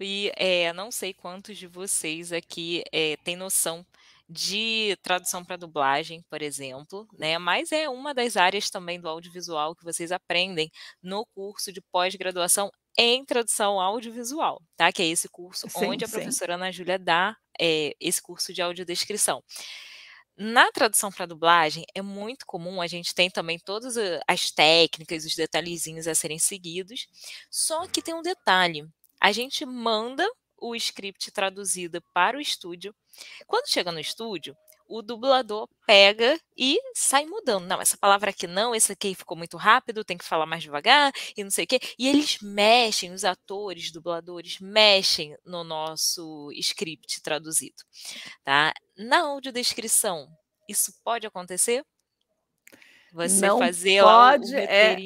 Speaker 1: E é, não sei quantos de vocês aqui é, têm noção de tradução para dublagem, por exemplo, né? Mas é uma das áreas também do audiovisual que vocês aprendem no curso de pós-graduação em tradução audiovisual, tá? Que é esse curso sim, onde a professora Ana Júlia dá é, esse curso de audiodescrição. Na tradução para dublagem, é muito comum, a gente tem também todas as técnicas, os detalhezinhos a serem seguidos, só que tem um detalhe. A gente manda o script traduzido para o estúdio. Quando chega no estúdio, o dublador pega e sai mudando. Não, essa palavra aqui não, esse aqui ficou muito rápido, tem que falar mais devagar e não sei o quê. E eles mexem, os atores, dubladores, mexem no nosso script traduzido. Tá? Na audiodescrição, isso pode acontecer?
Speaker 2: Você não fazer pode, lá o é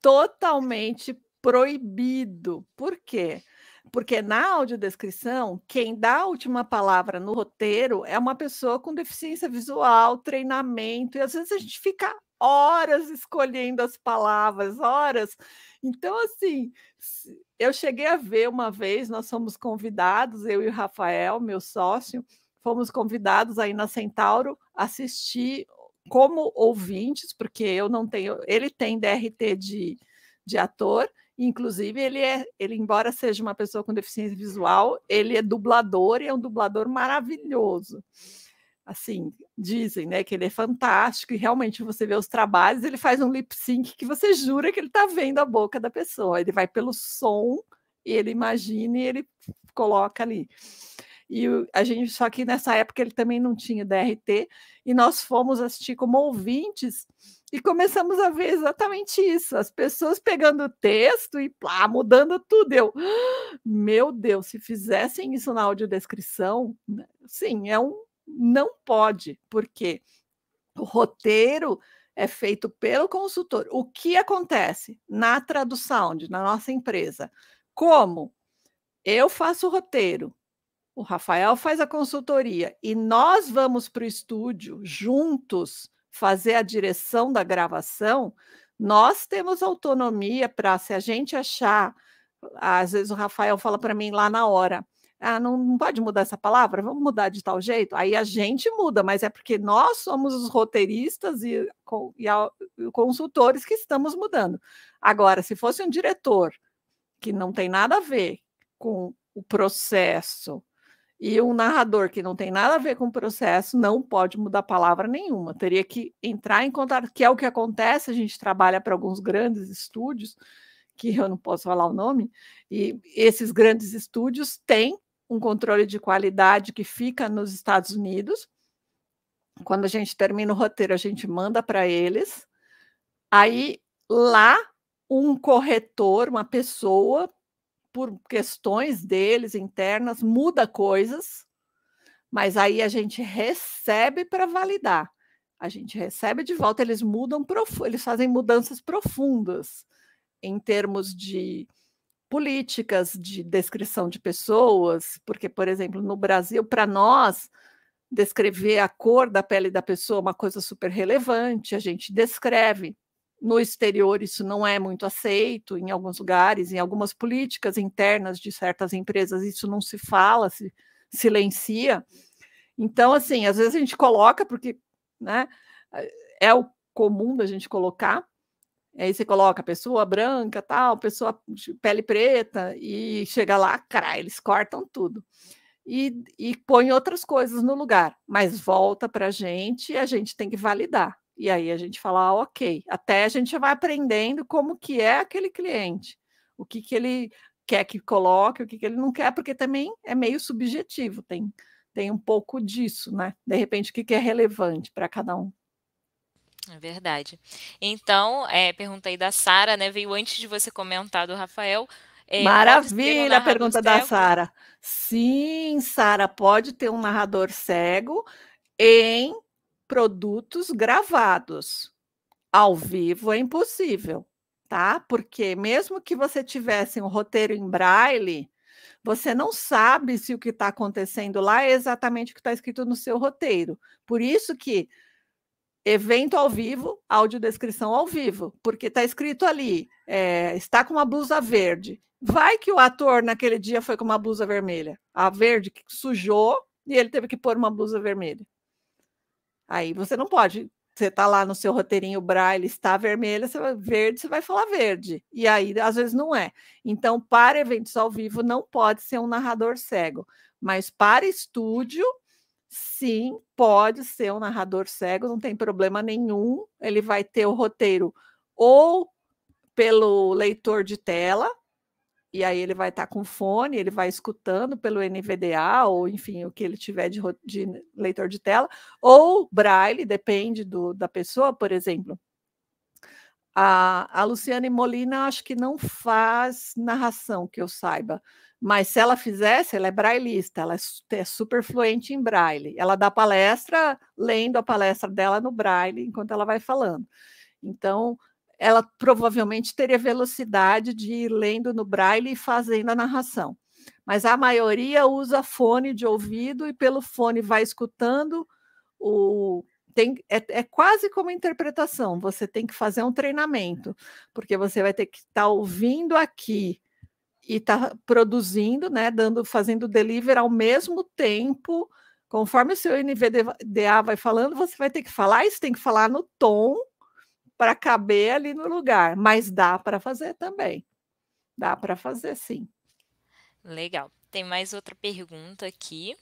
Speaker 2: totalmente proibido. Por quê? Porque na audiodescrição, quem dá a última palavra no roteiro é uma pessoa com deficiência visual, treinamento, e às vezes a gente fica horas escolhendo as palavras, horas. Então, assim, eu cheguei a ver uma vez, nós fomos convidados, eu e o Rafael, meu sócio, fomos convidados aí na Centauro assistir como ouvintes, porque eu não tenho, ele tem DRT de, de ator, inclusive ele é, ele embora seja uma pessoa com deficiência visual, ele é dublador e é um dublador maravilhoso. Assim, dizem, né, que ele é fantástico e realmente você vê os trabalhos, ele faz um lip sync que você jura que ele está vendo a boca da pessoa, ele vai pelo som e ele imagina e ele coloca ali. E a gente, só que nessa época ele também não tinha DRT, e nós fomos assistir como ouvintes e começamos a ver exatamente isso: as pessoas pegando o texto e plá, mudando tudo. Eu, meu Deus, se fizessem isso na audiodescrição, né, sim, é um não pode, porque o roteiro é feito pelo consultor. O que acontece na tradução na nossa empresa? Como eu faço o roteiro, o Rafael faz a consultoria e nós vamos para o estúdio juntos fazer a direção da gravação, nós temos autonomia para, se a gente achar, às vezes o Rafael fala para mim lá na hora, ah, não, não, pode mudar essa palavra, vamos mudar de tal jeito. Aí a gente muda, mas é porque nós somos os roteiristas e, e, e consultores que estamos mudando. Agora, se fosse um diretor que não tem nada a ver com o processo e um narrador que não tem nada a ver com o processo não pode mudar palavra nenhuma. Teria que entrar em contato, que é o que acontece. A gente trabalha para alguns grandes estúdios, que eu não posso falar o nome, e esses grandes estúdios têm um controle de qualidade que fica nos Estados Unidos. Quando a gente termina o roteiro, a gente manda para eles. Aí lá, um corretor, uma pessoa, por questões deles internas, muda coisas, mas aí a gente recebe para validar. A gente recebe de volta, eles mudam, eles fazem mudanças profundas em termos de políticas de descrição de pessoas, porque, por exemplo, no Brasil, para nós, descrever a cor da pele da pessoa, uma coisa super relevante, a gente descreve. No exterior, isso não é muito aceito, em alguns lugares, em algumas políticas internas de certas empresas, isso não se fala, se silencia. Então, assim, às vezes a gente coloca, porque né, é o comum da gente colocar, aí você coloca pessoa branca, tal, pessoa de pele preta, e chega lá, cara, eles cortam tudo. E, e põe outras coisas no lugar, mas volta para a gente e a gente tem que validar. E aí a gente fala, ah, ok, até a gente vai aprendendo como que é aquele cliente, o que, que ele quer que coloque, o que, que ele não quer, porque também é meio subjetivo, tem, tem um pouco disso, né? De repente, o que, que é relevante para cada um.
Speaker 1: É verdade. Então, é, pergunta aí da Sara, né? Veio antes de você comentar do Rafael.
Speaker 2: É, Maravilha a pergunta da Sara. Sim, Sara, pode ter um narrador cego em produtos gravados. Ao vivo é impossível, tá? Porque mesmo que você tivesse um roteiro em braille, você não sabe se o que está acontecendo lá é exatamente o que está escrito no seu roteiro. Por isso que evento ao vivo, audiodescrição ao vivo, porque está escrito ali, é, está com uma blusa verde. Vai que o ator naquele dia foi com uma blusa vermelha. A verde sujou e ele teve que pôr uma blusa vermelha. Aí você não pode. Você está lá no seu roteirinho braille, está vermelha, você vai verde, você vai falar verde. E aí, às vezes, não é. Então, para eventos ao vivo, não pode ser um narrador cego. Mas para estúdio, sim, pode ser um narrador cego, não tem problema nenhum. Ele vai ter o roteiro ou pelo leitor de tela, e aí ele vai estar tá com fone, ele vai escutando pelo NVDA, ou enfim, o que ele tiver de, de leitor de tela, ou braille, depende do, da pessoa, por exemplo. A, a Luciane Molina acho que não faz narração, que eu saiba, mas se ela fizesse, ela é brailista, ela é, é super fluente em braille. Ela dá palestra lendo a palestra dela no braille enquanto ela vai falando. Então, ela provavelmente teria velocidade de ir lendo no braille e fazendo a narração. Mas a maioria usa fone de ouvido e pelo fone vai escutando o. Tem, é, é quase como interpretação, você tem que fazer um treinamento, porque você vai ter que estar tá ouvindo aqui e tá produzindo, né, dando, fazendo delivery ao mesmo tempo, conforme o seu NVDA vai falando, você vai ter que falar, isso tem que falar no tom para caber ali no lugar, mas dá para fazer também. Dá para fazer sim.
Speaker 1: Legal. Tem mais outra pergunta aqui.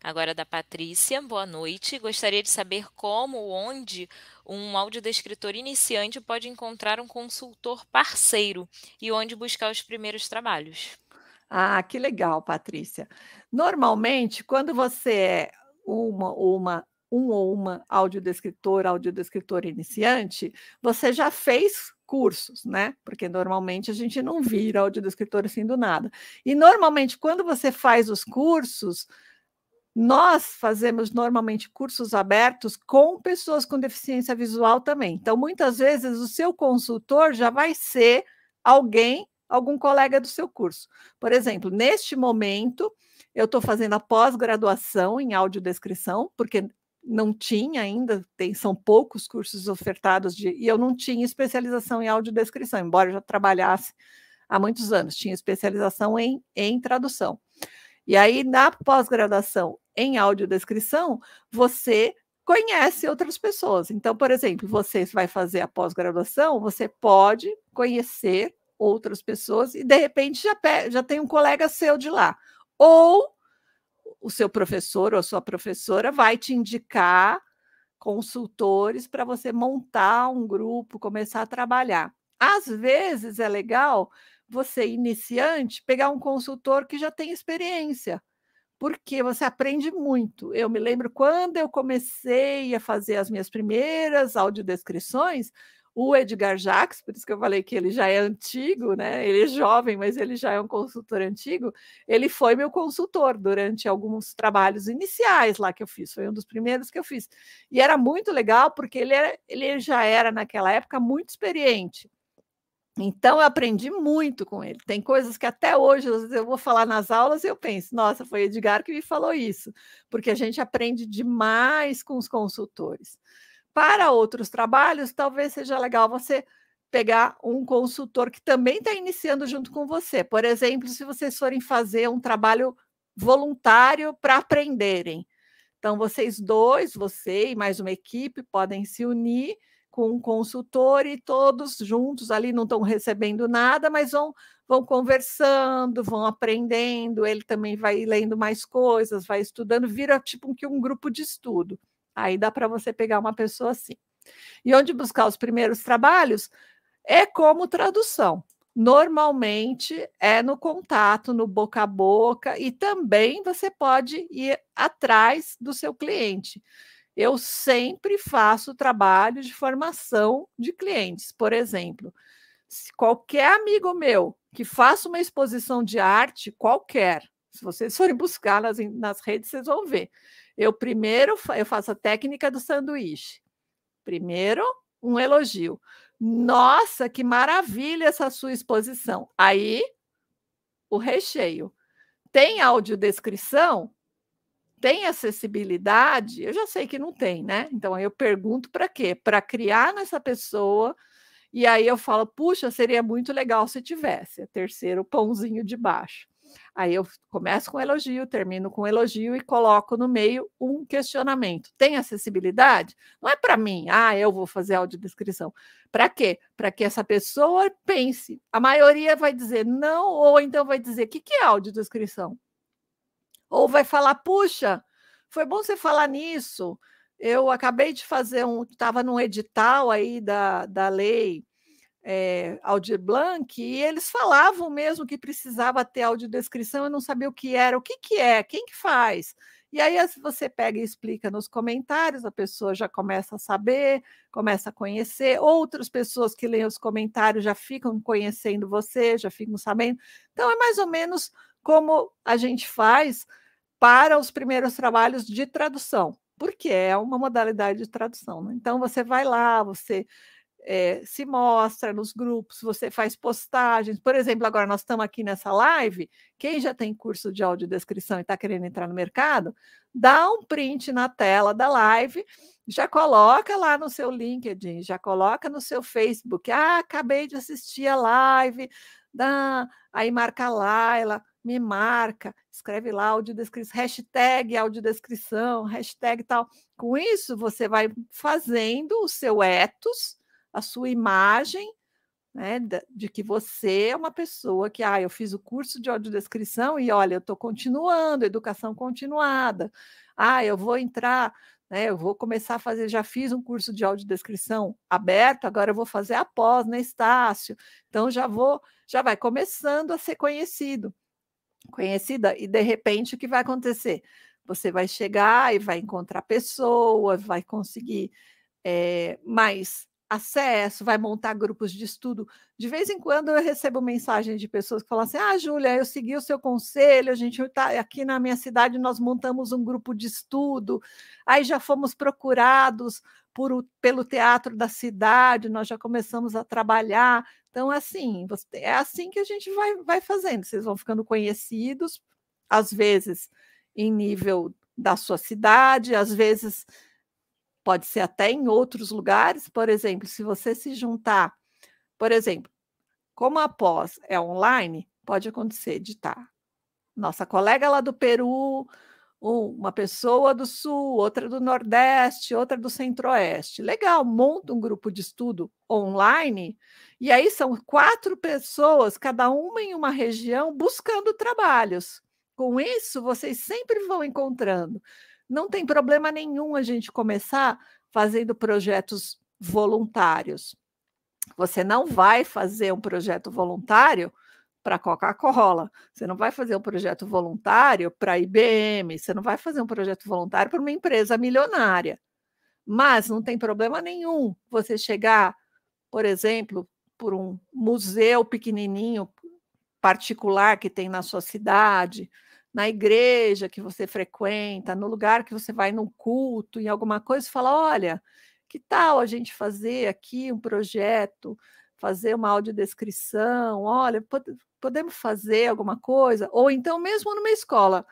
Speaker 1: Agora da Patrícia. Boa noite. Gostaria de saber como ou onde um audiodescritor iniciante pode encontrar um consultor parceiro e onde buscar os primeiros trabalhos.
Speaker 2: Ah, que legal, Patrícia. Normalmente, quando você é uma, uma um ou uma audiodescritor, audiodescritor iniciante, você já fez cursos, né? Porque normalmente a gente não vira audiodescritor assim do nada. E normalmente, quando você faz os cursos, nós fazemos normalmente cursos abertos com pessoas com deficiência visual também. Então, muitas vezes, o seu consultor já vai ser alguém, algum colega do seu curso. Por exemplo, neste momento, eu estou fazendo a pós-graduação em audiodescrição, porque não tinha ainda, tem, são poucos cursos ofertados de, e eu não tinha especialização em audiodescrição, embora eu já trabalhasse há muitos anos, tinha especialização em, em tradução. E aí, na pós-graduação em audiodescrição, você conhece outras pessoas. Então, por exemplo, você vai fazer a pós-graduação, você pode conhecer outras pessoas e, de repente, já, já tem um colega seu de lá. Ou o seu professor ou a sua professora vai te indicar consultores para você montar um grupo, começar a trabalhar. Às vezes é legal você, iniciante, pegar um consultor que já tem experiência, porque você aprende muito. Eu me lembro quando eu comecei a fazer as minhas primeiras audiodescrições, o Edgar Jacques, por isso que eu falei que ele já é antigo, né? Ele é jovem, mas ele já é um consultor antigo. Ele foi meu consultor durante alguns trabalhos iniciais lá que eu fiz, foi um dos primeiros que eu fiz. E era muito legal porque ele, era, ele já era naquela época muito experiente. Então, eu aprendi muito com ele. Tem coisas que até hoje eu vou falar nas aulas e eu penso, nossa, foi Edgar que me falou isso, porque a gente aprende demais com os consultores. Para outros trabalhos, talvez seja legal você pegar um consultor que também está iniciando junto com você. Por exemplo, se vocês forem fazer um trabalho voluntário para aprenderem. Então, vocês dois, você e mais uma equipe, podem se unir com um consultor e todos juntos ali não estão recebendo nada, mas vão, vão conversando, vão aprendendo, ele também vai lendo mais coisas, vai estudando, vira tipo um grupo de estudo. Aí dá para você pegar uma pessoa assim. E onde buscar os primeiros trabalhos é como tradução. Normalmente é no contato, no boca a boca, e também você pode ir atrás do seu cliente eu sempre faço trabalho de formação de clientes. Por exemplo, se qualquer amigo meu que faça uma exposição de arte, qualquer, se vocês forem <laughs> buscar nas, nas redes, vocês vão ver. Eu primeiro eu faço a técnica do sanduíche. Primeiro, um elogio. Nossa, que maravilha essa sua exposição. Aí, o recheio. Tem audiodescrição? tem acessibilidade? Eu já sei que não tem, né? Então eu pergunto para quê? Para criar nessa pessoa. E aí eu falo, puxa, seria muito legal se tivesse. É terceiro pãozinho de baixo. Aí eu começo com elogio, termino com elogio e coloco no meio um questionamento. Tem acessibilidade? Não é para mim, ah, eu vou fazer audiodescrição. Para quê? Para que essa pessoa pense. A maioria vai dizer não, ou então vai dizer: o que, que é audiodescrição? Ou vai falar, puxa, foi bom você falar nisso. Eu acabei de fazer um, estava num edital aí da, da lei é, Aldir Blanc, e eles falavam mesmo que precisava ter audiodescrição, eu não sabia o que era, o que, que é, quem que faz? E aí você pega e explica nos comentários, a pessoa já começa a saber, começa a conhecer, outras pessoas que leem os comentários já ficam conhecendo você, já ficam sabendo. Então é mais ou menos como a gente faz para os primeiros trabalhos de tradução, porque é uma modalidade de tradução. Né? Então, você vai lá, você é, se mostra nos grupos, você faz postagens. Por exemplo, agora nós estamos aqui nessa live. Quem já tem curso de audiodescrição e está querendo entrar no mercado, dá um print na tela da live, já coloca lá no seu LinkedIn, já coloca no seu Facebook. Ah, acabei de assistir a live. Da... Aí marca a Laila me marca, escreve lá audiodescrição, hashtag audiodescrição, hashtag tal. Com isso, você vai fazendo o seu ethos, a sua imagem, né, de que você é uma pessoa que, ah, eu fiz o curso de audiodescrição e olha, eu estou continuando, educação continuada. Ah, eu vou entrar, né, eu vou começar a fazer, já fiz um curso de audiodescrição aberto, agora eu vou fazer após na Estácio. Então já vou, já vai começando a ser conhecido conhecida, e de repente o que vai acontecer? Você vai chegar e vai encontrar pessoas, vai conseguir é, mais acesso, vai montar grupos de estudo. De vez em quando eu recebo mensagens de pessoas que falam assim: Ah, Júlia, eu segui o seu conselho, a gente está aqui na minha cidade, nós montamos um grupo de estudo, aí já fomos procurados por, pelo teatro da cidade, nós já começamos a trabalhar. Então, assim, é assim que a gente vai, vai fazendo. Vocês vão ficando conhecidos, às vezes em nível da sua cidade, às vezes pode ser até em outros lugares. Por exemplo, se você se juntar, por exemplo, como a pós é online, pode acontecer de estar tá, nossa colega lá do Peru uma pessoa do Sul, outra do Nordeste, outra do Centro-Oeste. Legal, monta um grupo de estudo online, e aí são quatro pessoas, cada uma em uma região, buscando trabalhos. Com isso, vocês sempre vão encontrando. Não tem problema nenhum a gente começar fazendo projetos voluntários. Você não vai fazer um projeto voluntário para Coca-Cola, você não vai fazer um projeto voluntário para IBM, você não vai fazer um projeto voluntário para uma empresa milionária. Mas não tem problema nenhum você chegar, por exemplo, por um museu pequenininho particular que tem na sua cidade, na igreja que você frequenta, no lugar que você vai num culto, em alguma coisa, e fala: olha, que tal a gente fazer aqui um projeto fazer uma audiodescrição, olha, podemos fazer alguma coisa, ou então mesmo numa escola,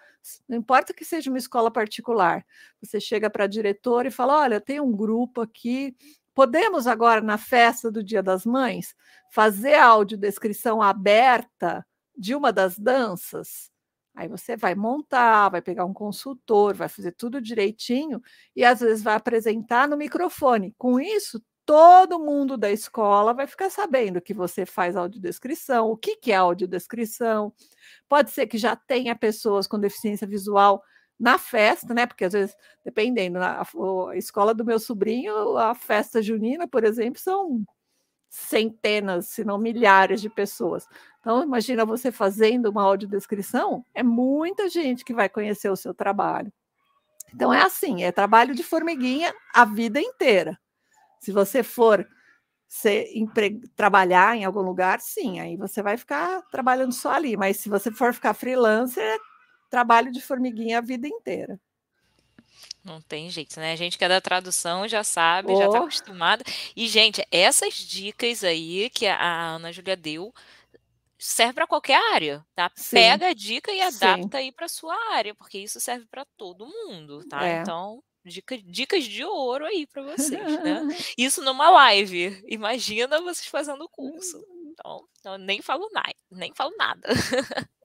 Speaker 2: não importa que seja uma escola particular, você chega para a diretora e fala: olha, tem um grupo aqui, podemos agora, na festa do Dia das Mães, fazer a audiodescrição aberta de uma das danças? Aí você vai montar, vai pegar um consultor, vai fazer tudo direitinho e às vezes vai apresentar no microfone. Com isso, todo mundo da escola vai ficar sabendo que você faz audiodescrição, o que, que é audiodescrição. Pode ser que já tenha pessoas com deficiência visual na festa, né? Porque às vezes, dependendo, a, a escola do meu sobrinho, a festa junina, por exemplo, são centenas, se não milhares de pessoas. Então, imagina você fazendo uma audiodescrição, é muita gente que vai conhecer o seu trabalho. Então, é assim, é trabalho de formiguinha a vida inteira. Se você for ser, empre... trabalhar em algum lugar, sim, aí você vai ficar trabalhando só ali. Mas se você for ficar freelancer, é trabalho de formiguinha a vida inteira.
Speaker 1: Não tem jeito, né? A gente que é da tradução já sabe, oh. já está acostumada. E, gente, essas dicas aí que a Ana Júlia deu serve para qualquer área, tá? Sim. Pega a dica e adapta Sim. aí para sua área, porque isso serve para todo mundo, tá? É. Então, Dica, dicas de ouro aí para vocês, né? <laughs> Isso numa live. Imagina vocês fazendo o curso. Então, eu nem falo nada, nem falo nada.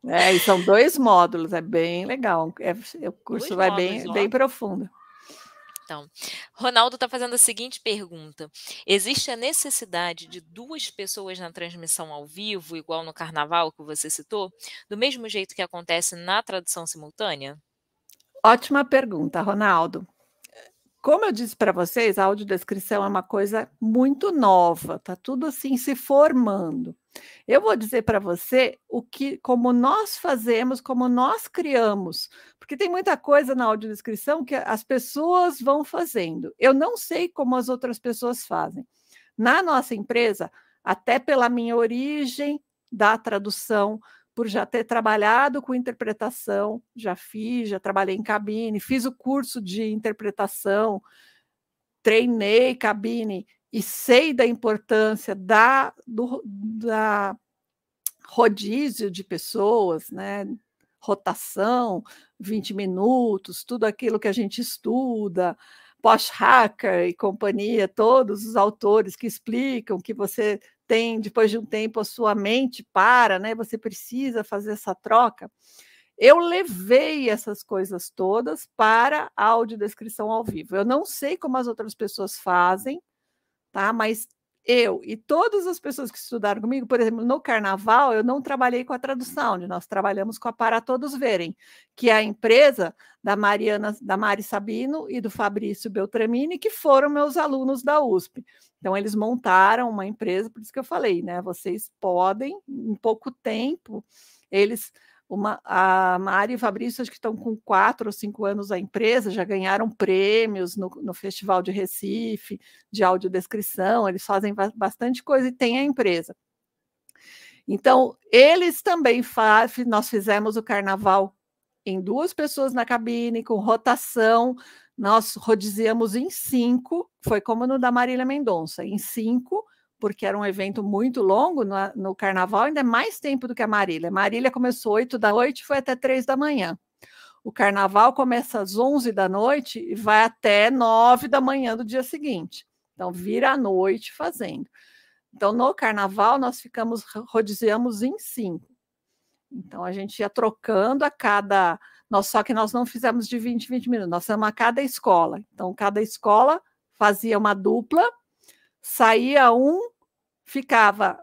Speaker 2: É, e são dois módulos, é bem legal. É, o curso dois vai bem, bem profundo.
Speaker 1: Então, Ronaldo está fazendo a seguinte pergunta: existe a necessidade de duas pessoas na transmissão ao vivo, igual no carnaval que você citou, do mesmo jeito que acontece na tradução simultânea?
Speaker 2: Ótima pergunta, Ronaldo. Como eu disse para vocês, a audiodescrição é uma coisa muito nova, tá tudo assim se formando. Eu vou dizer para você o que, como nós fazemos, como nós criamos, porque tem muita coisa na audiodescrição que as pessoas vão fazendo. Eu não sei como as outras pessoas fazem. Na nossa empresa, até pela minha origem da tradução, por já ter trabalhado com interpretação, já fiz, já trabalhei em cabine, fiz o curso de interpretação, treinei cabine e sei da importância da, do, da rodízio de pessoas, né? rotação, 20 minutos, tudo aquilo que a gente estuda, Post-Hacker e companhia, todos os autores que explicam que você tem, depois de um tempo, a sua mente para, né? Você precisa fazer essa troca. Eu levei essas coisas todas para a audiodescrição ao vivo. Eu não sei como as outras pessoas fazem, tá? Mas eu e todas as pessoas que estudaram comigo, por exemplo, no carnaval, eu não trabalhei com a tradução, nós trabalhamos com a Para Todos Verem, que é a empresa da Mariana, da Mari Sabino e do Fabrício Beltramini, que foram meus alunos da USP. Então, eles montaram uma empresa, por isso que eu falei, né? Vocês podem, em pouco tempo, eles uma, a Mari e Fabrício, acho que estão com quatro ou cinco anos a empresa, já ganharam prêmios no, no Festival de Recife, de audiodescrição, eles fazem bastante coisa e tem a empresa. Então, eles também fazem, nós fizemos o carnaval em duas pessoas na cabine, com rotação, nós rodiziamos em cinco, foi como no da Marília Mendonça, em cinco, porque era um evento muito longo no, no carnaval, ainda é mais tempo do que a Marília. Marília começou 8 da noite e foi até 3 da manhã. O carnaval começa às 11 da noite e vai até 9 da manhã do dia seguinte. Então, vira a noite fazendo. Então, no carnaval, nós ficamos, rodiziamos em cinco. Então, a gente ia trocando a cada. Nós, só que nós não fizemos de 20 em 20 minutos, nós fizemos a cada escola. Então, cada escola fazia uma dupla, saía um ficava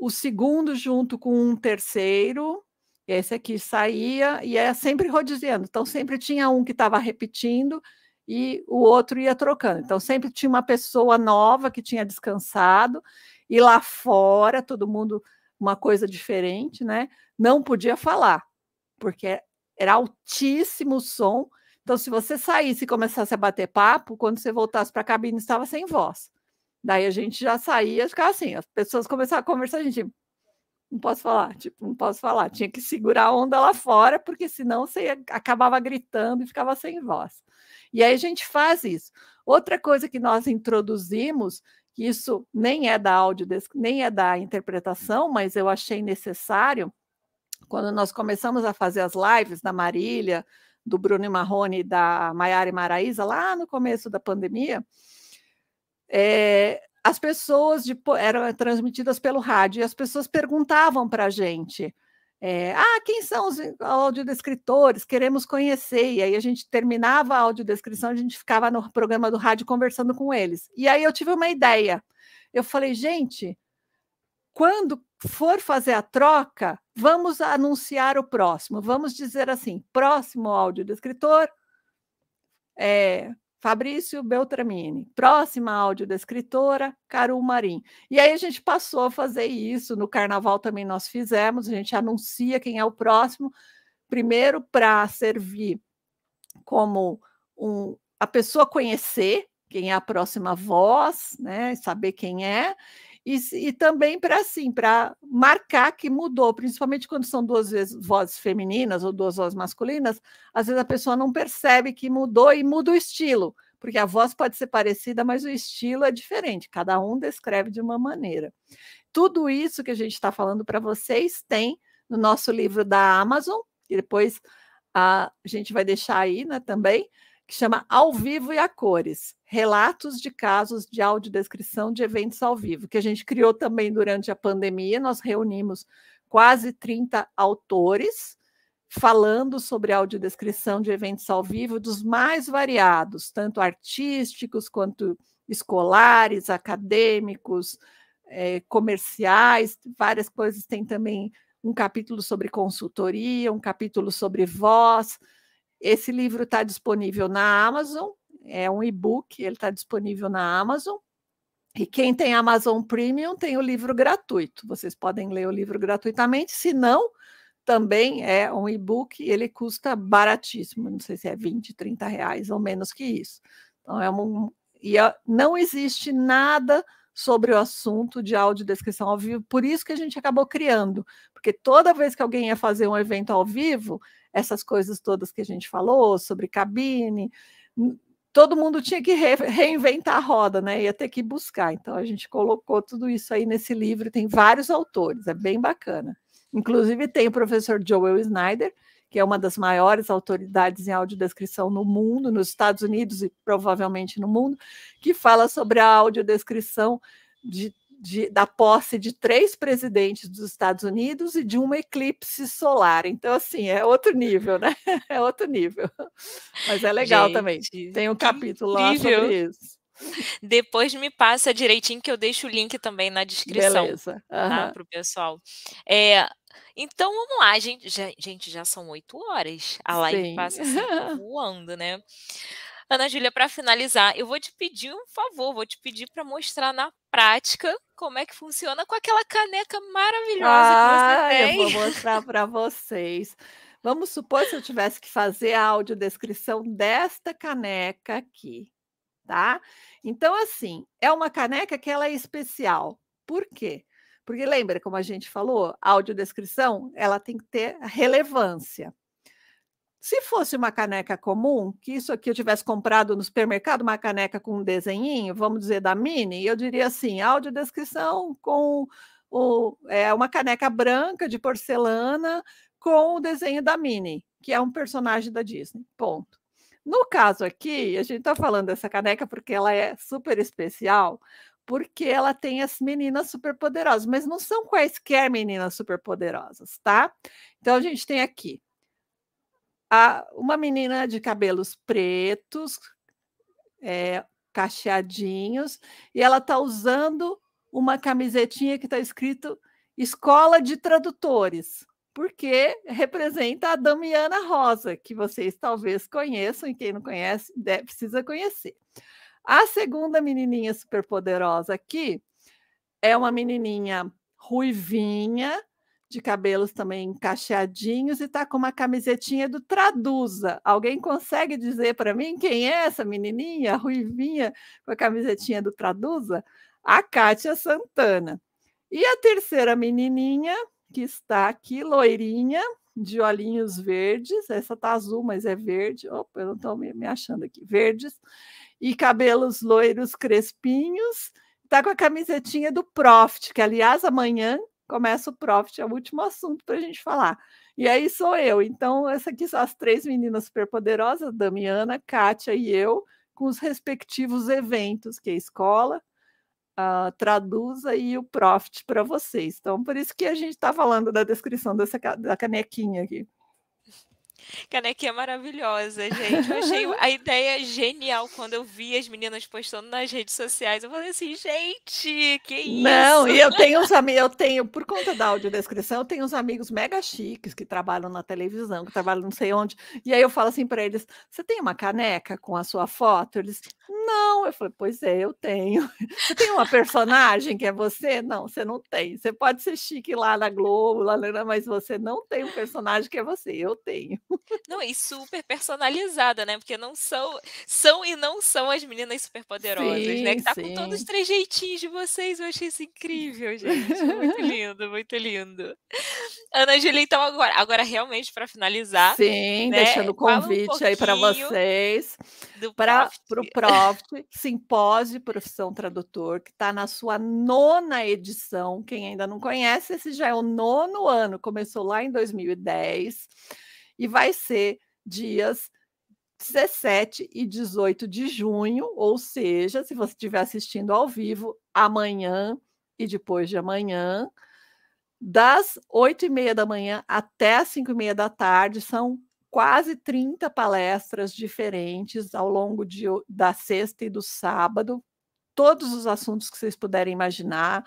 Speaker 2: o segundo junto com um terceiro, esse aqui saía e é sempre rodiziando. Então, sempre tinha um que estava repetindo e o outro ia trocando. Então, sempre tinha uma pessoa nova que tinha descansado, e lá fora, todo mundo, uma coisa diferente, né? Não podia falar, porque era altíssimo o som. Então, se você saísse e começasse a bater papo, quando você voltasse para a cabine, estava sem voz. Daí a gente já saía, ficava assim, as pessoas começavam a conversar, a gente não posso falar, tipo, não posso falar, tinha que segurar a onda lá fora, porque senão você acabava gritando e ficava sem voz. E aí a gente faz isso. Outra coisa que nós introduzimos, isso nem é da áudio, nem é da interpretação, mas eu achei necessário quando nós começamos a fazer as lives da Marília, do Bruno Marrone e da Maiara e Maraísa, lá no começo da pandemia, é, as pessoas de, eram transmitidas pelo rádio e as pessoas perguntavam para a gente. É, ah, quem são os audiodescritores? Queremos conhecer. E aí a gente terminava a audiodescrição, a gente ficava no programa do rádio conversando com eles. E aí eu tive uma ideia. Eu falei, gente, quando for fazer a troca, vamos anunciar o próximo. Vamos dizer assim: próximo audiodescritor é Fabrício Beltramini. Próxima audiodescritora, Caru Marim. E aí a gente passou a fazer isso. No carnaval também nós fizemos, a gente anuncia quem é o próximo, primeiro para servir como um, a pessoa conhecer quem é a próxima voz, né? Saber quem é, e, e também para assim, para marcar que mudou, principalmente quando são duas vezes vozes femininas ou duas vozes masculinas, às vezes a pessoa não percebe que mudou e muda o estilo, porque a voz pode ser parecida, mas o estilo é diferente, cada um descreve de uma maneira. Tudo isso que a gente está falando para vocês tem no nosso livro da Amazon, e depois a gente vai deixar aí né, também, que chama Ao Vivo e a Cores relatos de casos de audiodescrição de eventos ao vivo, que a gente criou também durante a pandemia. Nós reunimos quase 30 autores falando sobre audiodescrição de eventos ao vivo dos mais variados, tanto artísticos quanto escolares, acadêmicos, é, comerciais, várias coisas. Tem também um capítulo sobre consultoria, um capítulo sobre voz. Esse livro está disponível na Amazon é um e-book, ele está disponível na Amazon. E quem tem Amazon Premium tem o livro gratuito. Vocês podem ler o livro gratuitamente, se não, também é um e-book, ele custa baratíssimo, não sei se é 20, 30 reais ou menos que isso. Então, é um. E é, não existe nada sobre o assunto de audiodescrição ao vivo, por isso que a gente acabou criando, porque toda vez que alguém ia fazer um evento ao vivo, essas coisas todas que a gente falou sobre cabine, todo mundo tinha que re reinventar a roda, né? Ia ter que buscar. Então a gente colocou tudo isso aí nesse livro, tem vários autores, é bem bacana. Inclusive tem o professor Joel Snyder, que é uma das maiores autoridades em audiodescrição no mundo, nos Estados Unidos e provavelmente no mundo, que fala sobre a audiodescrição de de, da posse de três presidentes dos Estados Unidos e de um eclipse solar. Então, assim, é outro nível, né? <laughs> É outro nível. Mas é legal Gente, também. Tem um capítulo lá sobre isso.
Speaker 1: Depois me passa direitinho que eu deixo o link também na descrição.
Speaker 2: Beleza. Uhum.
Speaker 1: Tá, para o pessoal. É, então vamos lá, gente. Já, gente, já são oito horas. A live Sim. passa assim, <laughs> voando, né? Ana Júlia, para finalizar, eu vou te pedir um favor, vou te pedir para mostrar na prática como é que funciona com aquela caneca maravilhosa ah, que você tem.
Speaker 2: Eu vou mostrar para vocês. Vamos supor se eu tivesse que fazer a audiodescrição desta caneca aqui, tá? Então, assim, é uma caneca que ela é especial. Por quê? Porque lembra, como a gente falou, a audiodescrição ela tem que ter relevância. Se fosse uma caneca comum, que isso aqui eu tivesse comprado no supermercado, uma caneca com um desenhinho, vamos dizer da Mini, eu diria assim: audiodescrição com o, é, uma caneca branca de porcelana com o desenho da Mini, que é um personagem da Disney. Ponto. No caso aqui, a gente está falando dessa caneca porque ela é super especial, porque ela tem as meninas superpoderosas, mas não são quaisquer meninas superpoderosas, tá? Então a gente tem aqui a, uma menina de cabelos pretos, é, cacheadinhos, e ela está usando uma camisetinha que está escrito Escola de Tradutores, porque representa a Damiana Rosa, que vocês talvez conheçam, e quem não conhece deve, precisa conhecer. A segunda menininha superpoderosa aqui é uma menininha ruivinha, de cabelos também cacheadinhos e está com uma camisetinha do Traduza. Alguém consegue dizer para mim quem é essa menininha, a ruivinha, com a camisetinha do Traduza? A Kátia Santana. E a terceira menininha, que está aqui, loirinha, de olhinhos verdes, essa está azul, mas é verde. Opa, eu não estou me achando aqui. Verdes. E cabelos loiros crespinhos tá com a camisetinha do Profit, que aliás amanhã começa o Profit, é o último assunto para a gente falar. E aí sou eu. Então, essa aqui são as três meninas superpoderosas, Damiana, Kátia e eu, com os respectivos eventos, que é a escola, a Traduza e o Profit para vocês. Então, por isso que a gente está falando da descrição dessa da canequinha aqui.
Speaker 1: Canequinha maravilhosa, gente. Eu achei <laughs> a ideia genial quando eu vi as meninas postando nas redes sociais. Eu falei assim, gente, que isso?
Speaker 2: Não, e eu tenho <laughs> uns amigos, eu tenho, por conta da audiodescrição, eu tenho uns amigos mega chiques que trabalham na televisão, que trabalham não sei onde. E aí eu falo assim para eles: você tem uma caneca com a sua foto? Eles, não. Eu falei, pois é, eu tenho. <laughs> Você tem uma personagem que é você? Não, você não tem. Você pode ser chique lá na Globo, lá, mas você não tem um personagem que é você. Eu tenho.
Speaker 1: Não, e super personalizada, né? Porque não são, são e não são as meninas superpoderosas, sim, né? Que tá sim. com todos os trejeitinhos de vocês. Eu achei isso incrível, gente. Muito <laughs> lindo, muito lindo. Ana Júlia, então agora, agora realmente para finalizar.
Speaker 2: Sim, né? deixando o convite um aí para vocês. Para o Profit, Simpósio de Profissão Tradutor, que está na sua nona edição. Quem ainda não conhece, esse já é o nono ano, começou lá em 2010 e vai ser dias 17 e 18 de junho, ou seja, se você estiver assistindo ao vivo, amanhã e depois de amanhã, das 8 e meia da manhã até as 5 e meia da tarde, são quase 30 palestras diferentes ao longo de, da sexta e do sábado, todos os assuntos que vocês puderem imaginar.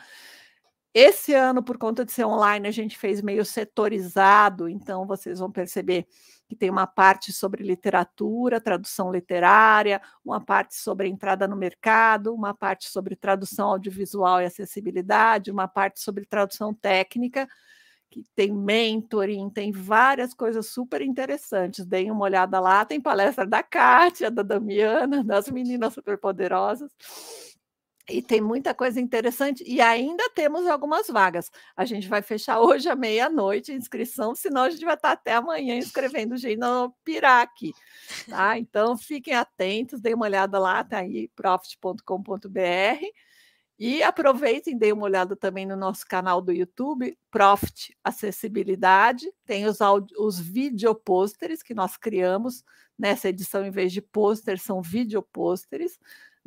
Speaker 2: Esse ano, por conta de ser online, a gente fez meio setorizado, então vocês vão perceber que tem uma parte sobre literatura, tradução literária, uma parte sobre entrada no mercado, uma parte sobre tradução audiovisual e acessibilidade, uma parte sobre tradução técnica, que tem mentoring, tem várias coisas super interessantes. Deem uma olhada lá, tem palestra da Kátia, da Damiana, das meninas superpoderosas. E tem muita coisa interessante e ainda temos algumas vagas. A gente vai fechar <laughs> hoje à meia-noite a inscrição, senão a gente vai estar até amanhã inscrevendo gente no Pirac. Tá? Então fiquem atentos, deem uma olhada lá, tá aí, profit.com.br. E aproveitem, deem uma olhada também no nosso canal do YouTube, Profit Acessibilidade. Tem os, os videopôsteres que nós criamos nessa edição, em vez de pôster, são videopôsteres.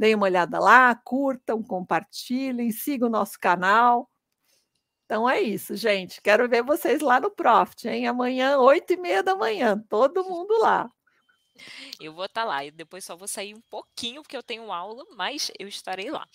Speaker 2: Deem uma olhada lá, curtam, compartilhem, sigam o nosso canal. Então é isso, gente. Quero ver vocês lá no Profit, hein? Amanhã, oito e meia da manhã, todo mundo lá.
Speaker 1: Eu vou estar tá lá. E depois só vou sair um pouquinho, porque eu tenho aula, mas eu estarei lá.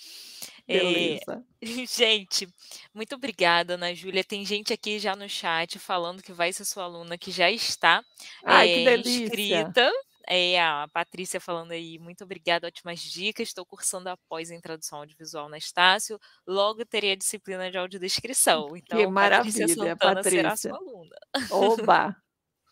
Speaker 2: Beleza.
Speaker 1: É, <laughs> gente, muito obrigada, Ana Júlia. Tem gente aqui já no chat falando que vai ser sua aluna, que já está
Speaker 2: Ai, é, inscrita.
Speaker 1: É, a Patrícia falando aí, muito obrigada, ótimas dicas. Estou cursando após em tradução audiovisual na Estácio. Logo terei a disciplina de audiodescrição. <laughs> Então,
Speaker 2: que maravilha,
Speaker 1: Patrícia Santana Patrícia. será sua aluna.
Speaker 2: Oba!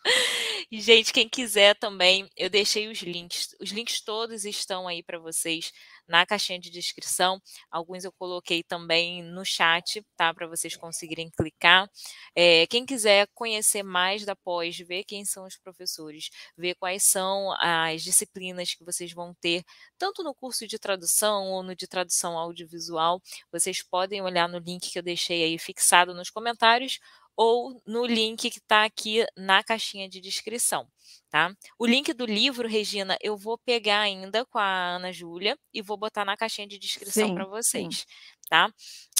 Speaker 2: <laughs>
Speaker 1: E, gente, quem quiser também, eu deixei os links. Os links todos estão aí para vocês na caixinha de descrição. Alguns eu coloquei também no chat, tá? Para vocês conseguirem clicar. É, quem quiser conhecer mais da pós, ver quem são os professores, ver quais são as disciplinas que vocês vão ter, tanto no curso de tradução ou no de tradução audiovisual, vocês podem olhar no link que eu deixei aí fixado nos comentários ou no link que está aqui na caixinha de descrição, tá? O link do livro, Regina, eu vou pegar ainda com a Ana Júlia e vou botar na caixinha de descrição para vocês, sim. tá?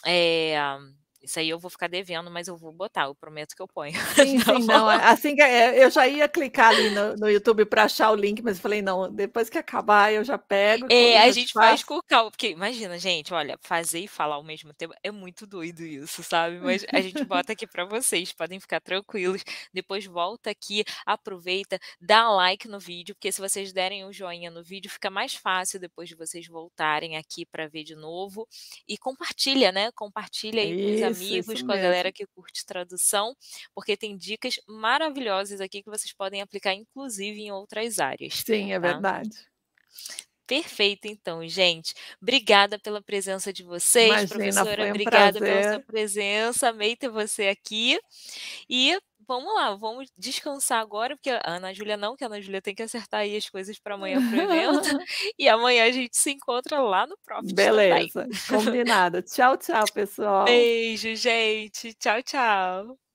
Speaker 1: É, isso aí eu vou ficar devendo, mas eu vou botar, eu prometo que eu ponho. <laughs>
Speaker 2: Sim, sim, não. Assim que é, eu já ia clicar ali no, no YouTube para achar o link, mas eu falei, não, depois que acabar eu já pego.
Speaker 1: É, a gente faz com calma, porque imagina, gente, olha, fazer e falar ao mesmo tempo é muito doido isso, sabe? Mas a gente <laughs> bota aqui para vocês, podem ficar tranquilos. Depois volta aqui, aproveita, dá like no vídeo, porque se vocês derem o um joinha no vídeo, fica mais fácil depois de vocês voltarem aqui para ver de novo. E compartilha, né? Compartilha aí com os amigos amigos, com a galera que curte tradução, porque tem dicas maravilhosas aqui que vocês podem aplicar, inclusive, em outras áreas.
Speaker 2: Sim, é tá? verdade.
Speaker 1: Perfeito, então, gente. Obrigada pela presença de vocês, Imagina, professora. Um obrigada prazer. pela sua presença. Amei ter você aqui. E vamos lá, vamos descansar agora, porque a Ana Júlia não, que a Ana Júlia tem que acertar aí as coisas para amanhã para o evento. <laughs> e amanhã a gente se encontra lá no Profit
Speaker 2: Beleza, combinado. Tchau, tchau, pessoal.
Speaker 1: Beijo, gente. Tchau, tchau.